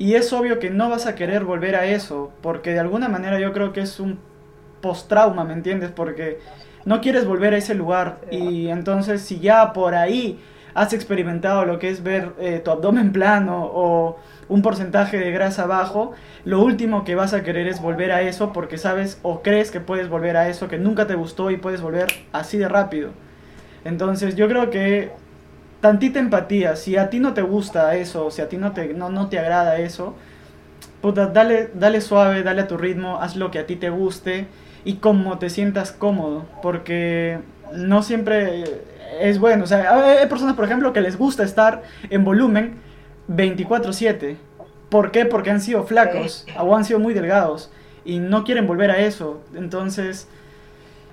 y es obvio que no vas a querer volver a eso, porque de alguna manera yo creo que es un post-trauma, ¿me entiendes? Porque no quieres volver a ese lugar. Y entonces si ya por ahí has experimentado lo que es ver eh, tu abdomen plano o un porcentaje de grasa bajo, lo último que vas a querer es volver a eso porque sabes o crees que puedes volver a eso que nunca te gustó y puedes volver así de rápido. Entonces yo creo que tantita empatía, si a ti no te gusta eso, si a ti no te, no, no te agrada eso, puta, dale, dale suave, dale a tu ritmo, haz lo que a ti te guste y cómo te sientas cómodo, porque no siempre es bueno. O sea, hay personas, por ejemplo, que les gusta estar en volumen 24/7. ¿Por qué? Porque han sido flacos o han sido muy delgados y no quieren volver a eso. Entonces,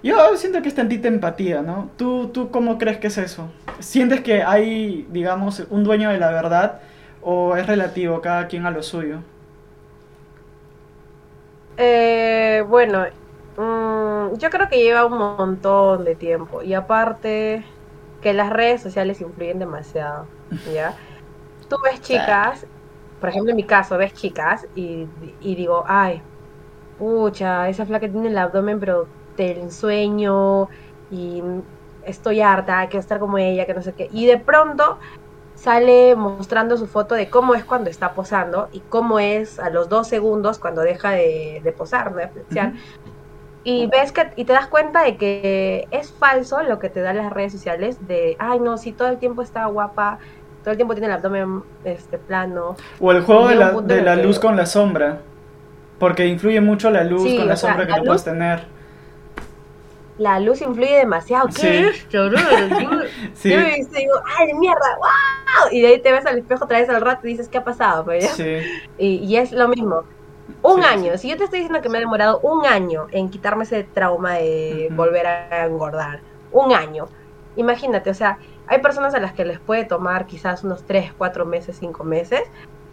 yo siento que es tantita empatía, ¿no? ¿Tú, ¿Tú cómo crees que es eso? ¿Sientes que hay, digamos, un dueño de la verdad o es relativo cada quien a lo suyo? Eh, bueno, Mm, yo creo que lleva un montón de tiempo. Y aparte que las redes sociales influyen demasiado, ¿ya? *laughs* Tú ves chicas por ejemplo, en mi caso, ves chicas y, y digo, ay, pucha, esa flaca tiene el abdomen, pero te ensueño y estoy harta, quiero estar como ella, que no sé qué. Y de pronto sale mostrando su foto de cómo es cuando está posando y cómo es a los dos segundos cuando deja de, posar, ¿no? Y ves que, y te das cuenta de que es falso lo que te dan las redes sociales de, ay no, si todo el tiempo está guapa, todo el tiempo tiene el abdomen este plano. O el juego de la, de la luz con la sombra, porque influye mucho la luz con la sombra que tú puedes tener la luz influye demasiado. ¿Qué es *laughs* esto? sí. Yo me digo, ¡ay, mierda! ¡Wow! Y de ahí te ves al espejo otra vez al rato y dices, ¿qué ha pasado? Pues, sí. *laughs* y, es lo mismo. Un año. Si yo te estoy diciendo que me ha demorado un año en quitarme ese trauma de volver a engordar. Un año. Imagínate, o sea, hay personas a las que les puede tomar quizás unos 3, 4 meses, 5 meses.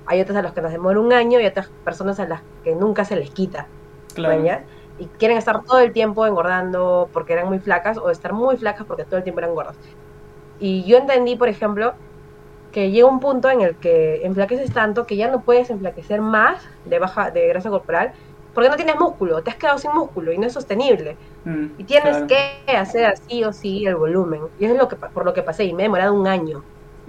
Hay otras a las que nos demora un año y otras personas a las que nunca se les quita. Claro y quieren estar todo el tiempo engordando porque eran muy flacas o estar muy flacas porque todo el tiempo eran gordas. Y yo entendí, por ejemplo, que llega un punto en el que enflaqueces tanto que ya no puedes enflaquecer más de baja de grasa corporal porque no tienes músculo, te has quedado sin músculo y no es sostenible. Mm, y tienes que hacer así o sí el volumen. Y eso es lo que por lo que pasé y me he demorado un año,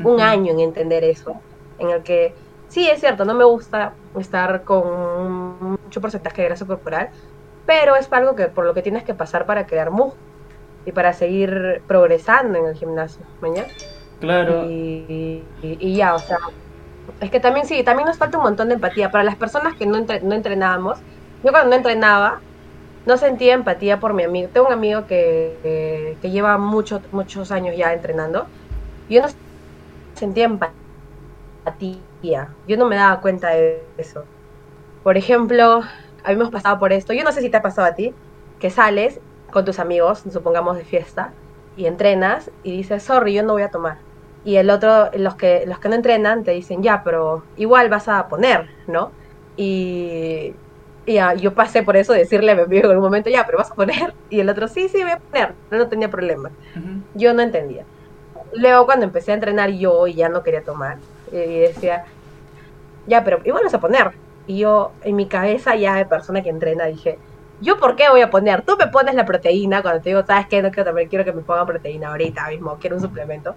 un año en entender eso, en el que sí es cierto, no me gusta estar con mucho porcentaje de grasa corporal, pero es algo que por lo que tienes que pasar para crear músculo y para seguir progresando en el gimnasio, mañana. Claro. Y, ya, o sea, es que también sí, también nos falta un montón de empatía. Para las personas que no, no entrenábamos, yo cuando no entrenaba, no sentía empatía por mi amigo. Tengo un amigo que, que, lleva muchos muchos años ya entrenando. Y yo no sentía empatía. Yo no me daba cuenta de eso. Por ejemplo, habíamos pasado por esto. Yo no sé si te ha pasado a ti, que sales con tus amigos, supongamos de fiesta, y entrenas y dices, sorry, yo no voy a tomar. Y el otro, los que, los que no entrenan, te dicen, ya, pero igual vas a poner, ¿no? Y, y yo pasé por eso, decirle a mi amigo en un momento, ya, pero vas a poner. *laughs* Y el otro, sí, sí, voy a poner. No, no tenía problema. Yo no entendía. Luego, cuando empecé a entrenar yo y ya no quería tomar, y decía, ya, pero igual vas a poner. Y yo, en mi cabeza ya de persona que entrena, dije, ¿yo por qué voy a poner? Tú me pones la proteína cuando te digo, ¿sabes qué? No quiero también quiero que me pongan proteína ahorita mismo, quiero un suplemento.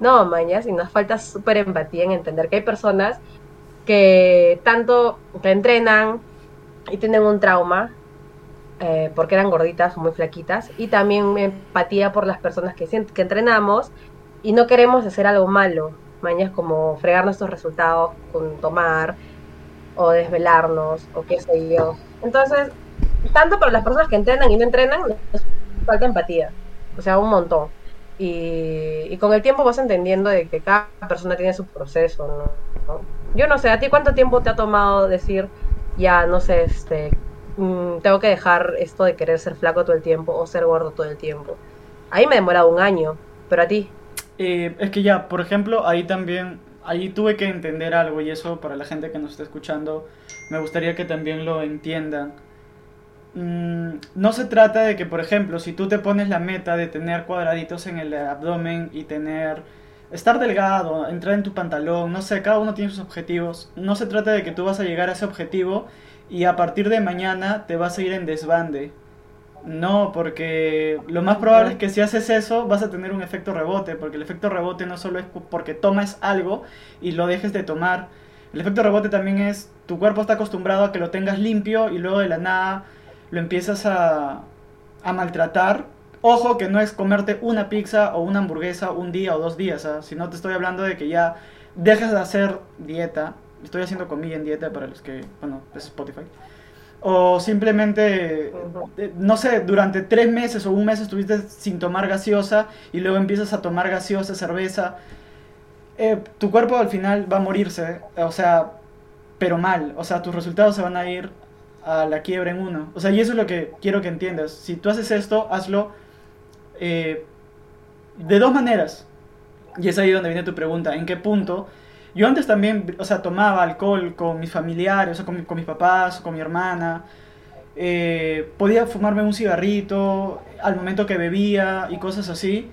No, mañas, y nos falta súper empatía en entender que hay personas que tanto entrenan y tienen un trauma eh, porque eran gorditas o muy flaquitas, y también empatía por las personas que, que entrenamos y no queremos hacer algo malo, mañas como fregar nuestros resultados con tomar, o desvelarnos o qué sé yo. Entonces, tanto para las personas que entrenan y no entrenan, falta empatía, o sea, un montón. Y, con el tiempo vas entendiendo de que cada persona tiene su proceso. Yo no sé, ¿a ti cuánto tiempo te ha tomado decir, ya, no sé, este, mm, tengo que dejar esto de querer ser flaco todo el tiempo o ser gordo todo el tiempo? Ahí me ha demorado un año, pero a ti. Eh, es que ya, por ejemplo, ahí también ahí tuve que entender algo y eso para la gente que nos está escuchando me gustaría que también lo entiendan. Mm, no se trata de que, por ejemplo, si tú te pones la meta de tener cuadraditos en el abdomen y tener estar delgado, entrar en tu pantalón, no sé, cada uno tiene sus objetivos. No se trata de que tú vas a llegar a ese objetivo y a partir de mañana te vas a ir en desbande. No, porque lo más probable es que si haces eso vas a tener un efecto rebote, porque el efecto rebote no solo es porque tomas algo y lo dejes de tomar. El efecto rebote también es tu cuerpo está acostumbrado a que lo tengas limpio y luego de la nada lo empiezas a, a maltratar. Ojo que no es comerte una pizza o una hamburguesa un día o dos días, ¿ah? si no te estoy hablando de que ya dejas de hacer dieta. Estoy haciendo comida en dieta para los que, bueno, es Spotify o simplemente, eh, no sé, durante tres meses o un mes estuviste sin tomar gaseosa y luego empiezas a tomar gaseosa, cerveza, eh, tu cuerpo al final va a morirse, o sea, pero mal, o sea, tus resultados se van a ir a la quiebra en uno. O sea, y eso es lo que quiero que entiendas. Si tú haces esto, hazlo eh, de dos maneras. Y es ahí donde viene tu pregunta, ¿en qué punto? Yo antes también, o sea, tomaba alcohol con mis familiares, o sea, con, mis papás, con mi hermana. Eh, podía fumarme un cigarrito al momento que bebía y cosas así.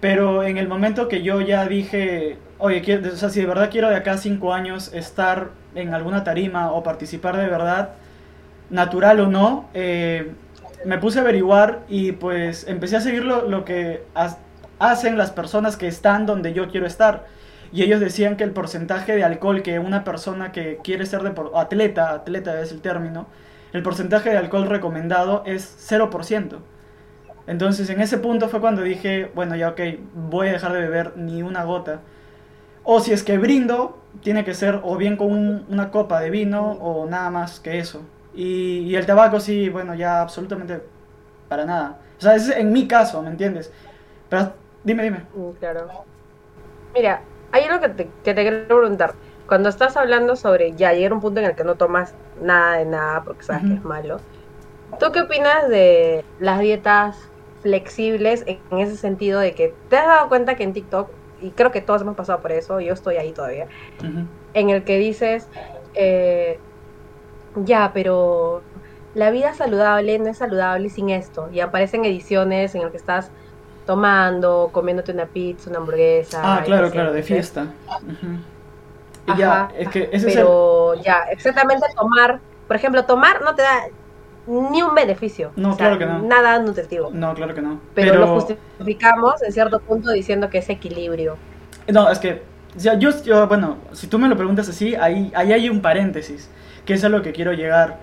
Pero en el momento que yo ya dije, oye, quiero- si de verdad quiero de acá cinco años estar en alguna tarima o participar de verdad, natural o no, eh, me puse a averiguar y pues empecé a seguir lo, que ha- hacen las personas que están donde yo quiero estar. Y ellos decían que el porcentaje de alcohol que una persona que quiere ser atleta, atleta es el término, el porcentaje de alcohol recomendado es 0%. Entonces en ese punto fue cuando dije, bueno, ya ok, voy a dejar de beber ni una gota. O si es que brindo, tiene que ser o bien con un- una copa de vino o nada más que eso. Y, y el tabaco sí, bueno, ya absolutamente para nada. O sea, es en mi caso, ¿me entiendes? Pero dime, dime. Mm, Claro. Mira, hay algo que te, que te quiero preguntar. Cuando estás hablando sobre ya llegar a un punto en el que no tomas nada de nada porque sabes que es malo, ¿tú qué opinas de las dietas flexibles en, en ese sentido de que te has dado cuenta que en TikTok, y creo que todos hemos pasado por eso, yo estoy ahí todavía, en el que dices, eh, ya, pero la vida saludable no es saludable sin esto. Y aparecen ediciones en el que estás tomando, comiéndote una pizza, una hamburguesa. Ah, claro, claro, de fiesta. Y ya, es que ese es el... Pero ya, exactamente tomar, por ejemplo, tomar no te da ni un beneficio. No, o sea, claro que no. Nada nutritivo. No, claro que no. Pero, lo justificamos en cierto punto diciendo que es equilibrio. No, es que, yo, yo, bueno, si tú me lo preguntas así, ahí, ahí hay un paréntesis, que es a lo que quiero llegar.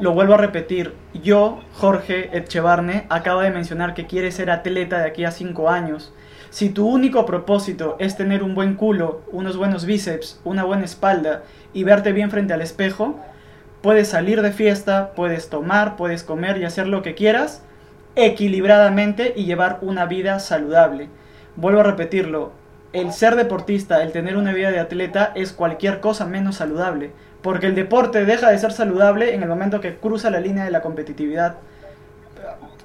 Lo vuelvo a repetir, yo, Jorge Echevarne, acaba de mencionar que quiere ser atleta de aquí a 5 años. Si tu único propósito es tener un buen culo, unos buenos bíceps, una buena espalda y verte bien frente al espejo, puedes salir de fiesta, puedes tomar, puedes comer y hacer lo que quieras equilibradamente y llevar una vida saludable. Vuelvo a repetirlo, el ser deportista, el tener una vida de atleta es cualquier cosa menos saludable, porque el deporte deja de ser saludable en el momento que cruza la línea de la competitividad.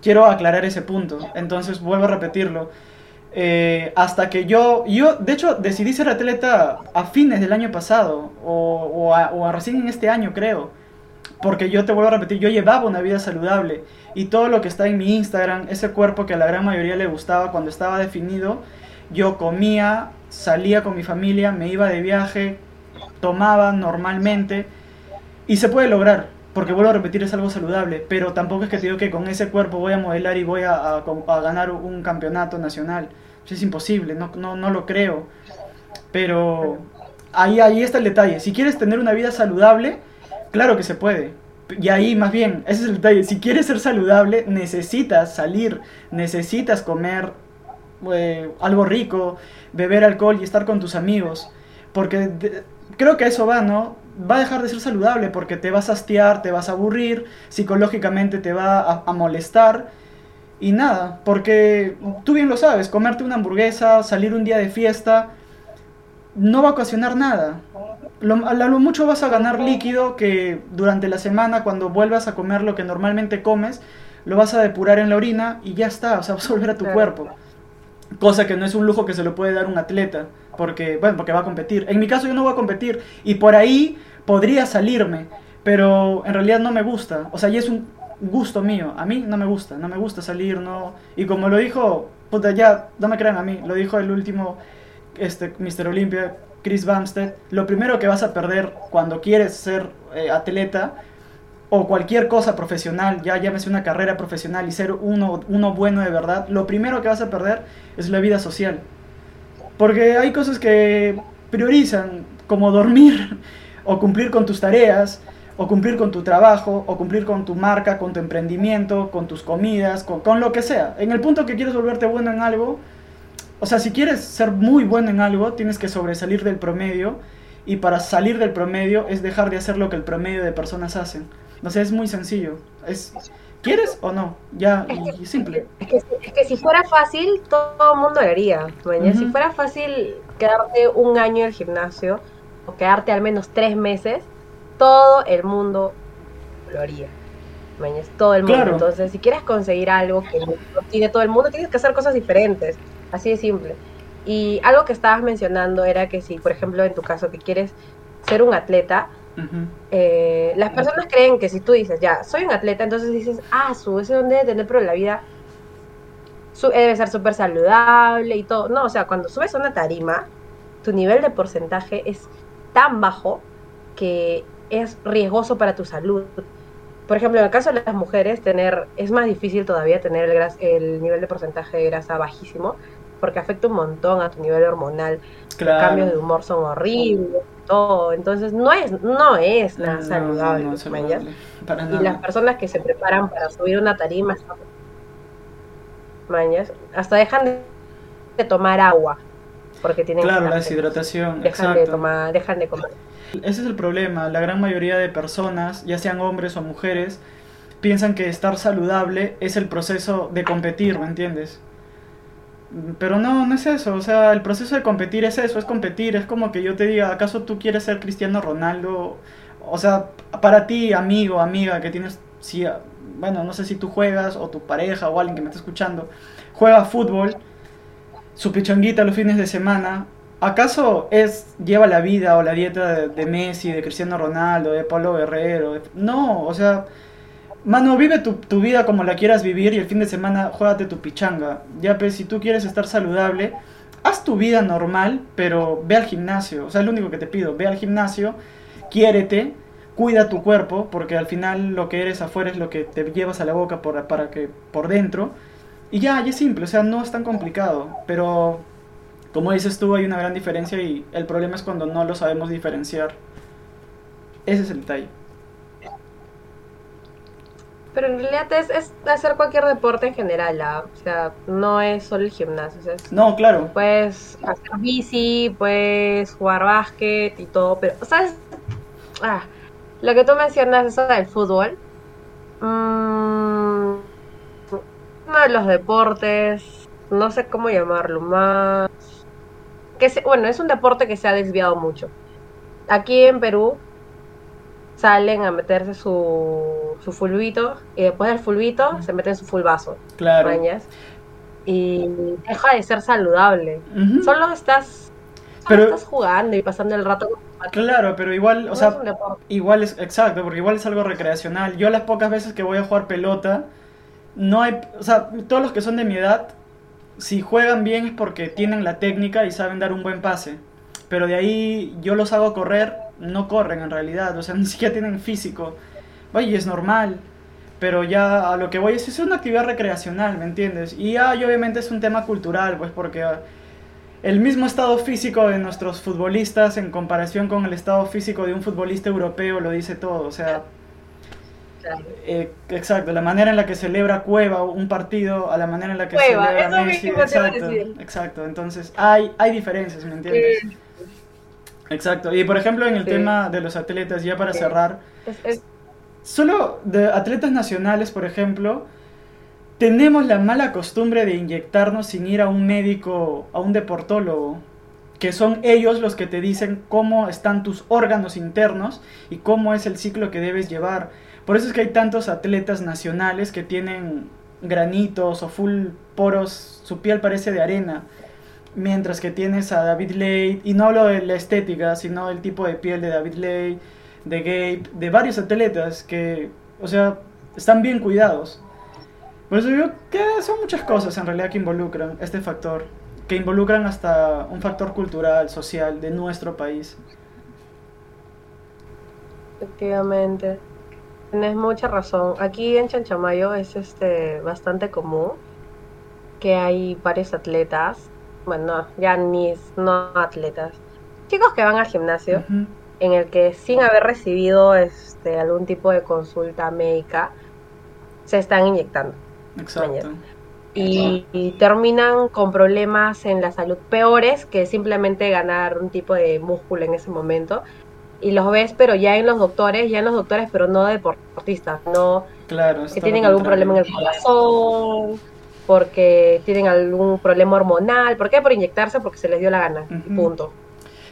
Quiero aclarar ese punto, entonces vuelvo a repetirlo. Eh, hasta que yo, yo de hecho decidí ser atleta a fines del año pasado, o, a- o a recién en este año creo, porque yo te vuelvo a repetir, yo llevaba una vida saludable y todo lo que está en mi Instagram, ese cuerpo que a la gran mayoría le gustaba cuando estaba definido, yo comía, salía con mi familia, me iba de viaje, tomaba normalmente y se puede lograr, porque vuelvo a repetir, es algo saludable, pero tampoco es que te digo que con ese cuerpo voy a modelar y voy a, ganar un campeonato nacional. Es imposible, no, no, no lo creo. Pero ahí, ahí está el detalle. Si quieres tener una vida saludable, claro que se puede. Y ahí más bien, ese es el detalle. Si quieres ser saludable, necesitas salir, necesitas comer eh, algo rico, beber alcohol y estar con tus amigos. Porque de- creo que eso va, ¿no? Va a dejar de ser saludable porque te vas a hastiar, te vas a aburrir, psicológicamente te va a, a molestar. Y nada, porque tú bien lo sabes, comerte una hamburguesa, salir un día de fiesta, no va a ocasionar nada. Lo, a lo mucho vas a ganar líquido que durante la semana cuando vuelvas a comer lo que normalmente comes, lo vas a depurar en la orina y ya está, o sea, vas a volver a tu cuerpo. Cosa que no es un lujo que se lo puede dar un atleta, porque, bueno, porque va a competir. En mi caso yo no voy a competir y por ahí podría salirme, pero en realidad no me gusta. O sea, y es un gusto mío. A mí no me gusta, no me gusta salir, no. Y como lo dijo, puta, ya, no me crean a mí, lo dijo el último este, Mr. Olympia, Chris Bumstead, lo primero que vas a perder cuando quieres ser eh, atleta o cualquier cosa profesional, ya llámese una carrera profesional y ser uno, uno bueno de verdad, lo primero que vas a perder es la vida social. Porque hay cosas que priorizan, como dormir, *laughs* o cumplir con tus tareas, o cumplir con tu trabajo, o cumplir con tu marca, con tu emprendimiento, con tus comidas, con, con lo que sea. En el punto que quieres volverte bueno en algo, o sea, si quieres ser muy bueno en algo, tienes que sobresalir del promedio. Y para salir del promedio es dejar de hacer lo que el promedio de personas hacen. O sea, es muy sencillo. Es, ¿Quieres o no? Ya, simple. Es que, es que si fuera fácil, todo el mundo lo haría. Ujú. Si fuera fácil quedarte un año en el gimnasio o quedarte al menos tres meses, todo el mundo lo haría. maña, Todo el mundo. Claro. Entonces, si quieres conseguir algo que no tiene todo el mundo, tienes que hacer cosas diferentes. Así de simple. Y algo que estabas mencionando era que si, por ejemplo, en tu caso, que quieres ser un atleta, Eh, las personas creen que si tú dices, ya, soy un atleta, entonces dices, ah, su, ese donde debe tener, pero la vida su- debe ser súper saludable y todo. No, o sea, cuando subes a una tarima, tu nivel de porcentaje es tan bajo que es riesgoso para tu salud. Por ejemplo, en el caso de las mujeres, tener es más difícil todavía tener el, el nivel de porcentaje de grasa bajísimo, porque afecta un montón a tu nivel hormonal. Los cambios de humor son horribles, todo. Entonces, no es, no es nada saludable. Y las personas que se preparan para subir una tarima, mañas, hasta dejan de tomar agua porque tienen claro la deshidratación dejan de tomar dejan de comer. Ese es el problema. La gran mayoría de personas ya sean hombres o mujeres piensan que estar saludable es el proceso de competir me entiendes pero no, no es eso. O sea, el proceso de competir es eso, es competir. Es como que yo te diga, ¿acaso tú quieres ser Cristiano Ronaldo? O sea, para ti, amigo, amiga, que tienes, si, bueno, no sé si tú juegas o tu pareja o alguien que me está escuchando, juega fútbol, su pichonguita los fines de semana, ¿acaso es, lleva la vida o la dieta de, de Messi, de Cristiano Ronaldo, de Pablo Guerrero? No, o sea Mano, vive tu, tu, vida como la quieras vivir y el fin de semana juégate tu pichanga. Ya, pues, si tú quieres estar saludable, haz tu vida normal, pero ve al gimnasio. O sea, es lo único que te pido. Ve al gimnasio, quiérete, cuida tu cuerpo, porque al final lo que eres afuera es lo que te llevas a la boca por, para que por dentro. Y ya, ya es simple, o sea, no es tan complicado. Pero, como dices tú, hay una gran diferencia y el problema es cuando no lo sabemos diferenciar. Ese es el detalle. Pero en realidad es, hacer cualquier deporte en general, ¿ah? o sea, no es solo el gimnasio. no, claro. Puedes hacer bici, puedes jugar básquet y todo, pero, ¿sabes? Ah, lo que tú mencionas, eso del fútbol. Mmm, uno de los deportes, no sé cómo llamarlo, más... Que bueno, es un deporte que se ha desviado mucho. Aquí en Perú salen a meterse su, su fulbito y después del fulbito se meten su fulbazo. Claro. Y deja de ser saludable. Solo estás, pero, estás jugando y pasando el rato. Claro, pero igual, o sea, igual es, exacto, porque igual es algo recreacional. Yo las pocas veces que voy a jugar pelota, no hay, o sea, todos los que son de mi edad, si juegan bien es porque tienen la técnica y saben dar un buen pase. Pero de ahí yo los hago correr no corren en realidad, o sea, *laughs* ni siquiera tienen físico. Oye, es normal, pero ya a lo que voy es, es una actividad recreacional, ¿me entiendes? Y, ah, obviamente es un tema cultural, pues porque ah, el mismo estado físico de nuestros futbolistas en comparación con el estado físico de un futbolista europeo lo dice todo, o sea... Eh, exacto, la manera en la que celebra Cueva un partido, a la manera en la que celebra Messi, exacto, exacto, entonces hay, hay diferencias, ¿me entiendes? Exacto. Y por ejemplo, en el tema de los atletas, ya para cerrar, solo de atletas nacionales, por ejemplo, tenemos la mala costumbre de inyectarnos sin ir a un médico, a un deportólogo, que son ellos los que te dicen cómo están tus órganos internos y cómo es el ciclo que debes llevar. Por eso es que hay tantos atletas nacionales que tienen granitos o full poros, su piel parece de arena Mientras que tienes a David Ley, y no hablo de la estética, sino el tipo de piel de David Ley, de Gabe, de varios atletas que, o sea, están bien cuidados. Por eso digo que son muchas cosas en realidad que involucran este factor, que involucran hasta un factor cultural, social de nuestro país. Efectivamente. Tienes mucha razón. Aquí en Chanchamayo es este bastante común que hay varios atletas bueno, ya ni no atletas, chicos que van al gimnasio, en el que sin haber recibido este algún tipo de consulta médica, se están inyectando. Exacto. Y, terminan con problemas en la salud peores que simplemente ganar un tipo de músculo en ese momento. Y los ves, pero ya en los doctores, ya en los doctores, pero no deportistas, no claro, que tienen algún problema en el corazón, porque tienen algún problema hormonal. ¿Por qué? Por inyectarse porque se les dio la gana. Punto.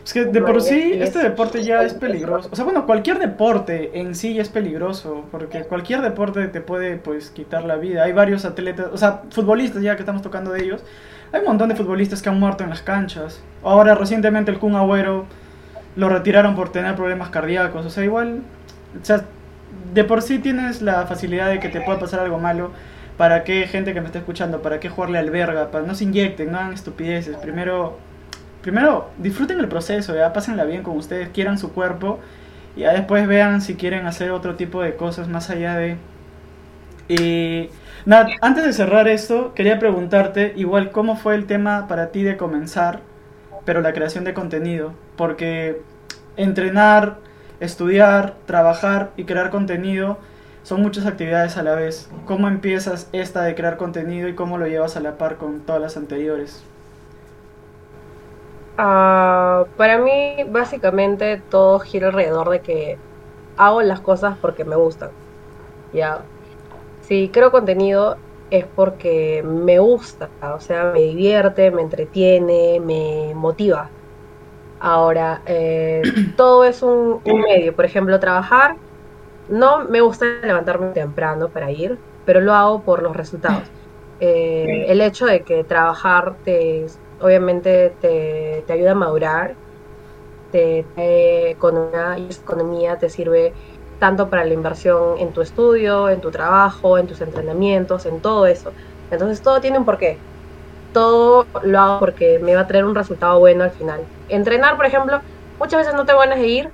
Es que de por sí este deporte ya es peligroso. O sea, bueno, cualquier deporte en sí ya es peligroso, porque cualquier deporte te puede pues quitar la vida. Hay varios atletas, o sea, futbolistas ya que estamos tocando de ellos. Hay un montón de futbolistas que han muerto en las canchas. Ahora recientemente el Kun Agüero lo retiraron por tener problemas cardíacos. O sea, igual, o sea, de por sí tienes la facilidad de que te pueda pasar algo malo ¿Para qué gente que me está escuchando? ¿Para qué jugarle al verga? Para no se inyecten, no hagan estupideces. Primero primero disfruten el proceso, ya pásenla bien con ustedes, quieran su cuerpo y ya después vean si quieren hacer otro tipo de cosas más allá de... Y nada, antes de cerrar esto, quería preguntarte igual cómo fue el tema para ti de comenzar, pero la creación de contenido, porque entrenar, estudiar, trabajar y crear contenido son muchas actividades a la vez. ¿Cómo empiezas esta de crear contenido y cómo lo llevas a la par con todas las anteriores? Uh, para mí, básicamente, todo gira alrededor de que hago las cosas porque me gustan. Ya. Si creo contenido es porque me gusta, o sea, me divierte, me entretiene, me motiva. Ahora, eh, *clears throat* todo es un, un medio. Por ejemplo, trabajar no me gusta levantarme temprano para ir, pero lo hago por los resultados. *laughs* Eh, el hecho de que trabajar te, obviamente te, ayuda a madurar, te, economía, y economía te sirve tanto para la inversión en tu estudio, en tu trabajo, en tus entrenamientos, en todo eso. Entonces todo tiene un porqué. Todo lo hago porque me va a traer un resultado bueno al final. Entrenar, por ejemplo, muchas veces no tengo ganas de ir,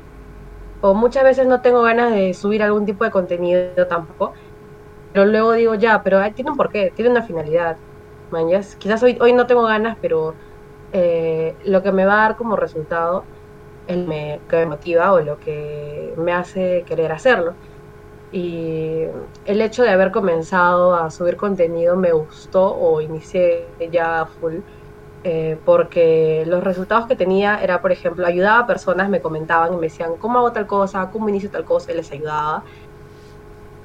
o muchas veces no tengo ganas de subir algún tipo de contenido tampoco, pero luego digo ya, pero tiene un porqué, tiene una finalidad. quizás hoy, hoy no tengo ganas, pero eh, lo que me va a dar como resultado el me, que me motiva o lo que me hace querer hacerlo. Y el hecho de haber comenzado a subir contenido me gustó o inicié ya full eh, porque los resultados que tenía era, por ejemplo, ayudaba a personas, me comentaban y me decían, ¿cómo hago tal cosa? ¿Cómo inicio tal cosa? Y les ayudaba.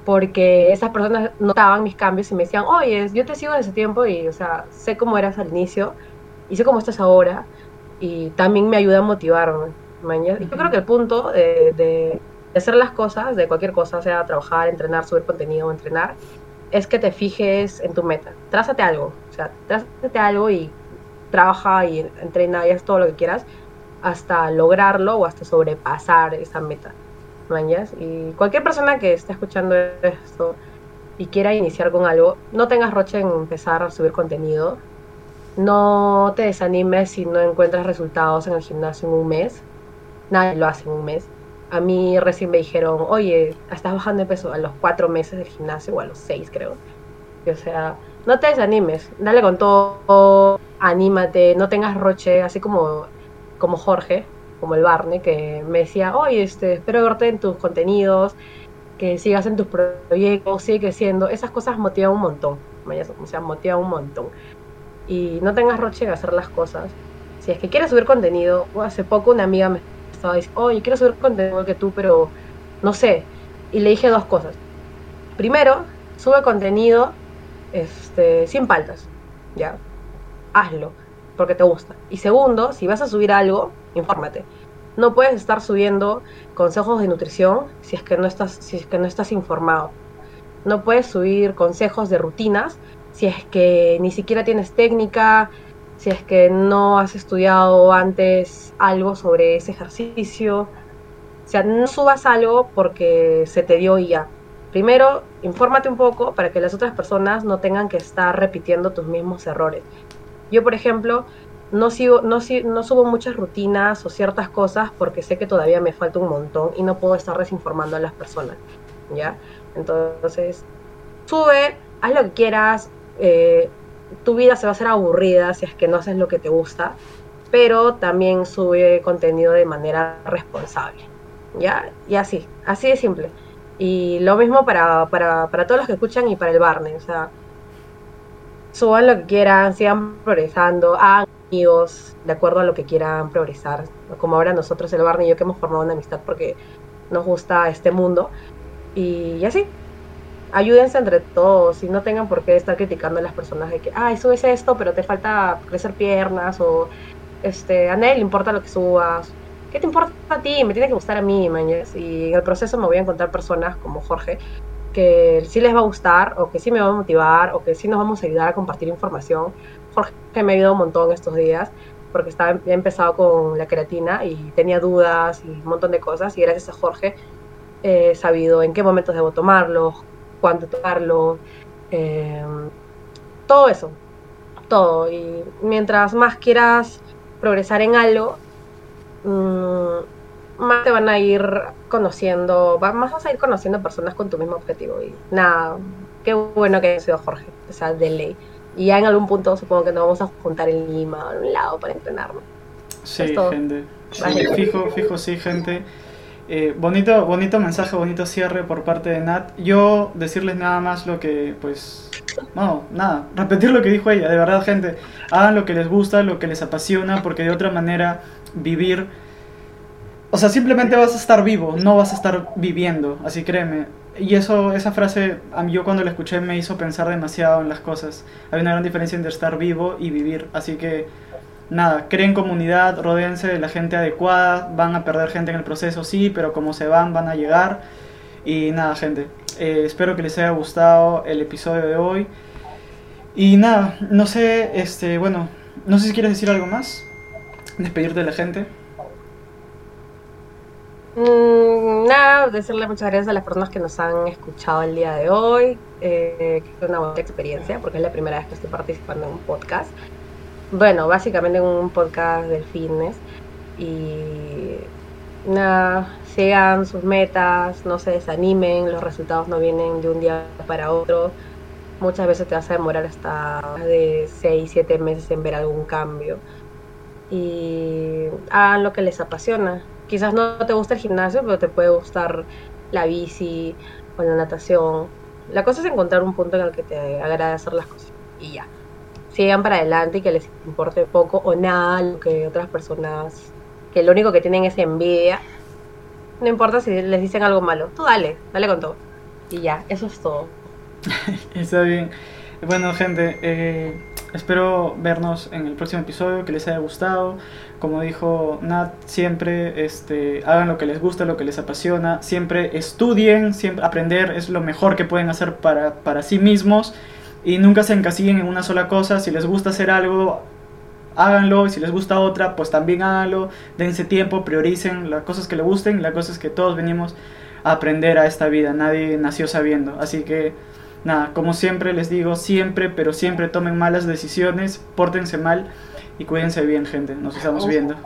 Porque esas personas notaban mis cambios y me decían, oye, yo te sigo en ese tiempo y, o sea, sé cómo eras al inicio y sé cómo estás ahora. Y también me ayuda a motivarme. Y yo creo que el punto de, de, hacer las cosas, de cualquier cosa, sea trabajar, entrenar, subir contenido entrenar, es que te fijes en tu meta. Trázate algo. O sea, trázate algo y trabaja y entrena y haz todo lo que quieras hasta lograrlo o hasta sobrepasar esa meta. ¿mañas? Y cualquier persona que esté escuchando esto y quiera iniciar con algo, no tengas roche en empezar a subir contenido. No te desanimes si no encuentras resultados en el gimnasio en un mes. Nadie lo hace en un mes. A mí recién me dijeron, oye, estás bajando de peso a los cuatro meses del gimnasio o a los seis, creo. o sea, no te desanimes, dale con todo, anímate, no tengas roche, así como, como Jorge, como el Barney, que me decía, oye, este, espero verte en tus contenidos, que sigas en tus proyectos, sigue creciendo, esas cosas motivan un montón, o sea, motivan un montón. Y no tengas roche en hacer las cosas. Si es que quieres subir contenido, hace poco una amiga me estaba diciendo, oye, quiero subir contenido que tú, pero no sé. Y le dije dos cosas. Primero, sube contenido este, sin paltas, ¿ya? Hazlo, porque te gusta. Y segundo, si vas a subir algo, infórmate. No puedes estar subiendo consejos de nutrición si es que no estás, si es que no estás informado. No puedes subir consejos de rutinas si es que ni siquiera tienes técnica, si es que no has estudiado antes algo sobre ese ejercicio. O sea, no subas algo porque se te dio y ya Primero, infórmate un poco para que las otras personas no tengan que estar repitiendo tus mismos errores. Yo, por ejemplo, no, subo muchas rutinas o ciertas cosas porque sé que todavía me falta un montón y no puedo estar desinformando a las personas. ¿Ya? Entonces, sube, haz lo que quieras. Eh, tu vida se va a hacer aburrida si es que no haces lo que te gusta, pero también sube contenido de manera responsable. ¿Ya? Y así, así de simple. Y lo mismo para, para, para todos los que escuchan y para el Barney. O sea, suban lo que quieran, sigan progresando, hagan amigos de acuerdo a lo que quieran progresar. Como ahora nosotros, el Barney y yo, que hemos formado una amistad porque nos gusta este mundo. Y, así, ayúdense entre todos y no tengan por qué estar criticando a las personas de que, ay, subes esto, pero te falta crecer piernas o este, a nadie le importa lo que subas ¿qué te importa a ti? Me tiene que gustar a mí, mañez. Y en el proceso me voy a encontrar personas como Jorge que sí les va a gustar o que sí me va a motivar o que sí nos vamos a ayudar a compartir información. Jorge me ha ayudado un montón estos días porque estaba, he empezado con la creatina y tenía dudas y un montón de cosas y gracias a Jorge he sabido en qué momentos debo tomarlo, cuándo tomarlo, eh, todo eso, todo. Y mientras más quieras progresar en algo, mm, más te van a ir conociendo, más vas a ir conociendo personas con tu mismo objetivo. Y nada, qué bueno que haya sido Jorge, o sea, de ley. Y ya en algún punto supongo que nos vamos a juntar en Lima o en un lado para entrenarnos. Sí, gente. fijo, fijo, sí, gente. Eh, bonito, bonito mensaje, bonito cierre por parte de Nat. Yo decirles nada más lo que, pues, no, nada, repetir lo que dijo ella. De verdad, gente, hagan lo que les gusta, lo que les apasiona, porque de otra manera vivir, o sea, simplemente vas a estar vivo, no vas a estar viviendo, así créeme. Y eso, esa frase, a yo cuando la escuché me hizo pensar demasiado en las cosas. Hay una gran diferencia entre estar vivo y vivir, así que nada, creen comunidad, rodeense de la gente adecuada, van a perder gente en el proceso, sí, pero como se van, van a llegar. Y nada, gente, eh, espero que les haya gustado el episodio de hoy. Y nada, no sé, este, bueno, no sé si quieres decir algo más, despedirte de la gente. Mm, nada, decirle muchas gracias a las personas que nos han escuchado el día de hoy, eh, fue una buena experiencia, porque es la primera vez que estoy participando en un podcast bueno, básicamente en un podcast del fitness. Y nada, sigan sus metas, no se desanimen, los resultados no vienen de un día para otro. Muchas veces te vas a demorar hasta de 6, 7 meses en ver algún cambio. Y hagan lo que les apasiona. Quizás no te gusta el gimnasio, pero te puede gustar la bici o la natación. La cosa es encontrar un punto en el que te agrade hacer las cosas. Y ya sigan para adelante y que les importe poco o nada lo que otras personas, que lo único que tienen es envidia. No importa si les dicen algo malo, tú dale, dale con todo. Y ya, eso es todo. *laughs* Está bien. Bueno, gente, eh, espero vernos en el próximo episodio, que les haya gustado. Como dijo Nat, siempre este, hagan lo que les gusta, lo que les apasiona. Siempre estudien, siempre aprender es lo mejor que pueden hacer para, para sí mismos y nunca se encasillen en una sola cosa. Si les gusta hacer algo, háganlo. Y si les gusta otra, pues también háganlo. Dense tiempo, prioricen las cosas que les gusten. Las cosas que todos venimos a aprender a esta vida. Nadie nació sabiendo. Así que, nada, como siempre les digo, siempre, pero siempre tomen malas decisiones, pórtense mal y cuídense bien, gente. Nos estamos viendo.